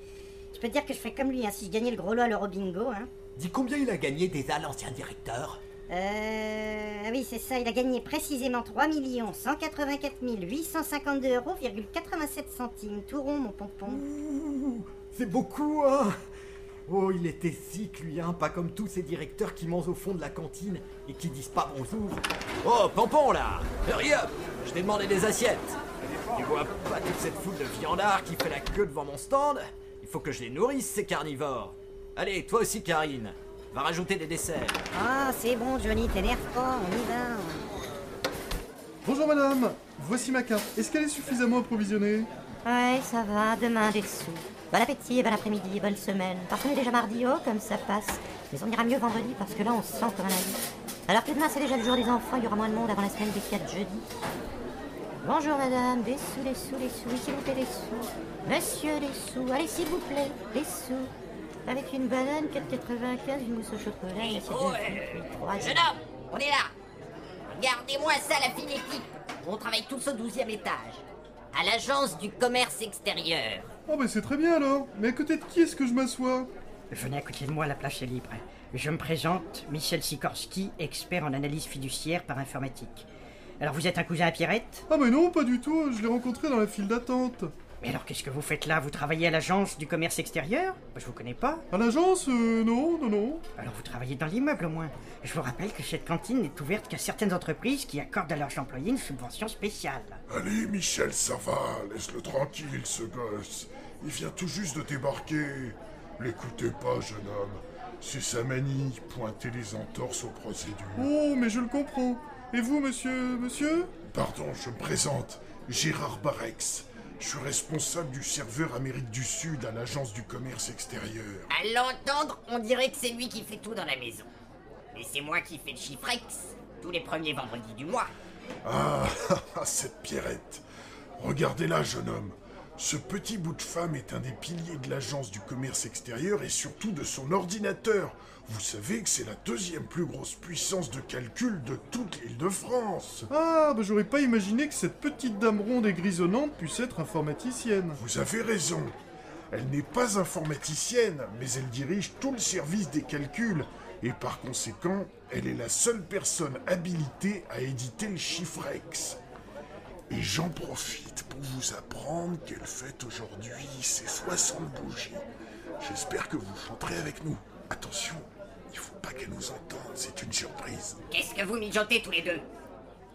Je peux te dire que je ferais comme lui, hein, si je gagnais le gros lot à l'euro bingo, hein. Dis combien il a gagné déjà, l'ancien directeur? Euh. Ah oui, c'est ça, il a gagné précisément 3 184 852 euros, 87 centimes. Tout rond, mon pompon. C'est beaucoup, hein. Oh, il était sick, lui, hein, pas comme tous ces directeurs qui mangent au fond de la cantine et qui disent pas bonjour. Oh, Pompon là. Hurry up. Je t'ai demandé des assiettes. Tu vois pas toute cette foule de viandards qui fait la queue devant mon stand? Il faut que je les nourrisse, ces carnivores. Allez, toi aussi, Karine. Va rajouter des desserts. Ah, c'est bon, Johnny, t'énerve pas, on y va. Bonjour madame, voici ma carte. Est-ce qu'elle est suffisamment approvisionnée? Ouais, ça va, demain des sous. Bon appétit, bon après-midi, bonne semaine. Parce qu'on est déjà mardi, oh, comme ça passe. Mais on ira mieux vendredi parce que là, on se sent comme un ami. Alors que demain, c'est déjà le jour des enfants, il y aura moins de monde avant la semaine des 4 jeudi. Bonjour madame, des sous, des sous, des sous, s'il vous plaît, des sous. Monsieur, des sous, allez, s'il vous plaît, des sous. Avec une banane, 4,95, une mousse au chocolat, c'est Oh, deux, euh, trois, Jeune homme, on est là. Regardez-moi ça, la fine équipe. On travaille tous au 12e étage. À l'agence du commerce extérieur. Oh bah c'est très bien alors. Mais à côté de qui est-ce que je m'assois? Venez à côté de moi, la place est libre. Je me présente, Michel Sikorski, expert en analyse fiduciaire par informatique. Alors vous êtes un cousin à Pierrette? Ah mais non, pas du tout, je l'ai rencontré dans la file d'attente. Mais alors qu'est-ce que vous faites là? Vous travaillez à l'agence du commerce extérieur? Bah, Je vous connais pas. À l'agence euh, Non, non, non. Alors vous travaillez dans l'immeuble au moins. Je vous rappelle que cette cantine n'est ouverte qu'à certaines entreprises qui accordent à leurs employés une subvention spéciale. Allez, Michel, ça va. Laisse-le tranquille, ce gosse. Il vient tout juste de débarquer. L'écoutez pas, jeune homme. C'est sa manie, pointer les entorses aux procédures. Oh, mais je le comprends. Et vous, monsieur, monsieur? Pardon, je me présente. Gérard Barex. Je suis responsable du serveur Amérique du Sud à l'agence du commerce extérieur. À l'entendre, on dirait que c'est lui qui fait tout dans la maison. Mais c'est moi qui fais le chiffrex, tous les premiers vendredis du mois. Ah, cette Pierrette. Regardez-la, jeune homme. Ce petit bout de femme est un des piliers de l'agence du commerce extérieur et surtout de son ordinateur. Vous savez que c'est la deuxième plus grosse puissance de calcul de toute l'île de France. Ah, bah j'aurais pas imaginé que cette petite dame ronde et grisonnante puisse être informaticienne. Vous avez raison. Elle n'est pas informaticienne, mais elle dirige tout le service des calculs. Et par conséquent, elle est la seule personne habilitée à éditer le chiffrex. Et j'en profite pour vous apprendre qu'elle fête aujourd'hui ses 60 bougies. J'espère que vous chanterez avec nous. Attention, il faut pas qu'elle nous entende, c'est une surprise. Qu'est-ce que vous mijotez tous les deux?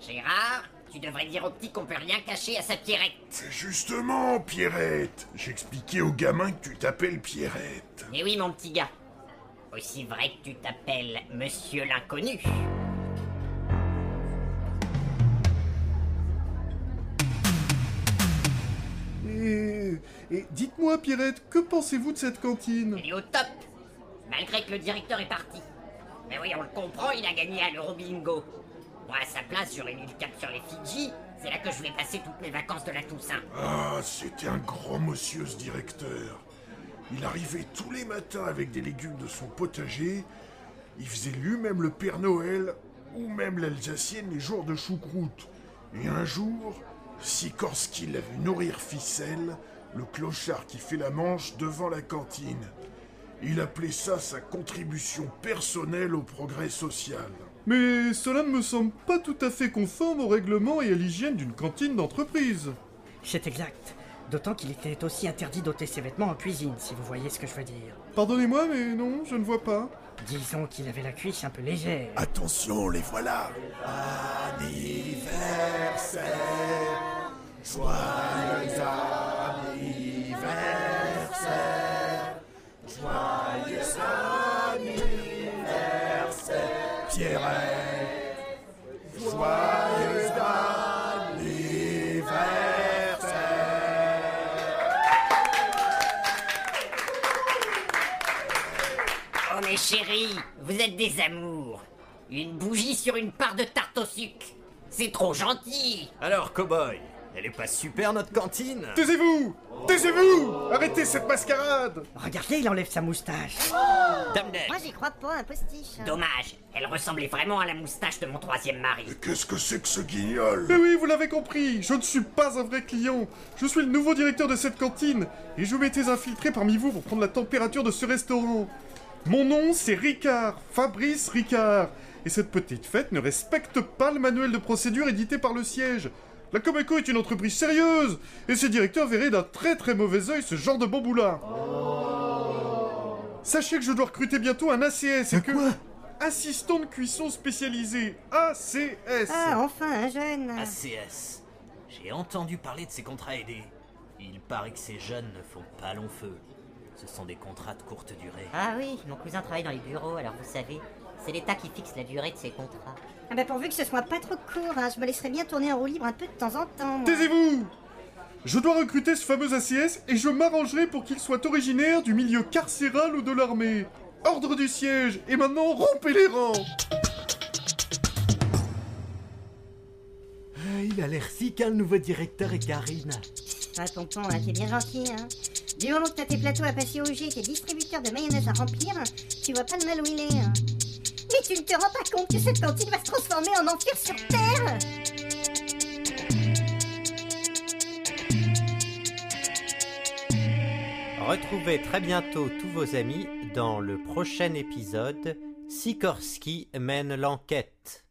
Gérard, tu devrais dire au petit qu'on peut rien cacher à sa Pierrette. C'est justement, Pierrette. J'expliquais au gamin que tu t'appelles Pierrette. Eh oui, mon petit gars. Aussi vrai que tu t'appelles Monsieur l'Inconnu. Et, et dites-moi, Pierrette, que pensez-vous de cette cantine? Il est au top, malgré que le directeur est parti. Mais oui, on le comprend, il a gagné à l'Euro Bingo. Moi, à sa place, j'aurais mis le cap sur les Fidji. C'est là que je vais passer toutes mes vacances de la Toussaint. Ah, c'était un grand monsieur, ce directeur. Il arrivait tous les matins avec des légumes de son potager. Il faisait lui-même le Père Noël ou même l'Alsacienne les jours de choucroute. Et un jour, Sikorski l'a vu nourrir Ficelle, le clochard qui fait la manche devant la cantine. Il appelait ça sa contribution personnelle au progrès social. Mais cela ne me semble pas tout à fait conforme au règlement et à l'hygiène d'une cantine d'entreprise. C'est exact. D'autant qu'il était aussi interdit d'ôter ses vêtements en cuisine, si vous voyez ce que je veux dire. Pardonnez-moi, mais non, je ne vois pas. Disons qu'il avait la cuisse un peu légère. Attention, les voilà. Anniversaire, joyeux joyeux anniversaire, Pierrette, joyeux Oh, mes chéris, vous êtes des amours. Une bougie sur une part de tarte au sucre. C'est trop gentil. Alors, cowboy, elle est pas super notre cantine Taisez-vous Taisez-vous Arrêtez cette mascarade Regardez, il enlève sa moustache. Dame Moi, j'y crois pas, un postiche. Dommage, elle ressemblait vraiment à la moustache de mon troisième mari. Qu'est-ce que c'est que ce guignol? Mais oui, vous l'avez compris, je ne suis pas un vrai client. Je suis le nouveau directeur de cette cantine et je m'étais infiltré parmi vous pour prendre la température de ce restaurant. Mon nom, c'est Ricard, Fabrice Ricard. Et cette petite fête ne respecte pas le manuel de procédure édité par le siège. La Comeco est une entreprise sérieuse et ses directeurs verraient d'un très très mauvais œil ce genre de bamboula. Sachez que je dois recruter bientôt un ACS et que... Assistant de cuisson spécialisé, ACS. Ah, enfin, un jeune. ACS. J'ai entendu parler de ces contrats aidés. Il paraît que ces jeunes ne font pas long feu. Ce sont des contrats de courte durée. Ah oui, mon cousin travaille dans les bureaux, alors vous savez, c'est l'État qui fixe la durée de ses contrats. Ah bah pourvu que ce soit pas trop court, hein, je me laisserais bien tourner en roue libre un peu de temps en temps. Taisez-vous Je dois recruter ce fameux ACS et je m'arrangerai pour qu'il soit originaire du milieu carcéral ou de l'armée. Ordre du siège Et maintenant, rompez les rangs Ah, Il a l'air si calme, le nouveau directeur et Karine. Ah tonton, hein, t'es bien gentil, hein. Du moment que t'as tes plateaux à passer au G, tes distributeurs de mayonnaise à remplir, tu vois pas le mal où il est. hein. Mais tu ne te rends pas compte que cette cantine va se transformer en enfer sur Terre Retrouvez très bientôt tous vos amis dans le prochain épisode Sikorski mène l'enquête.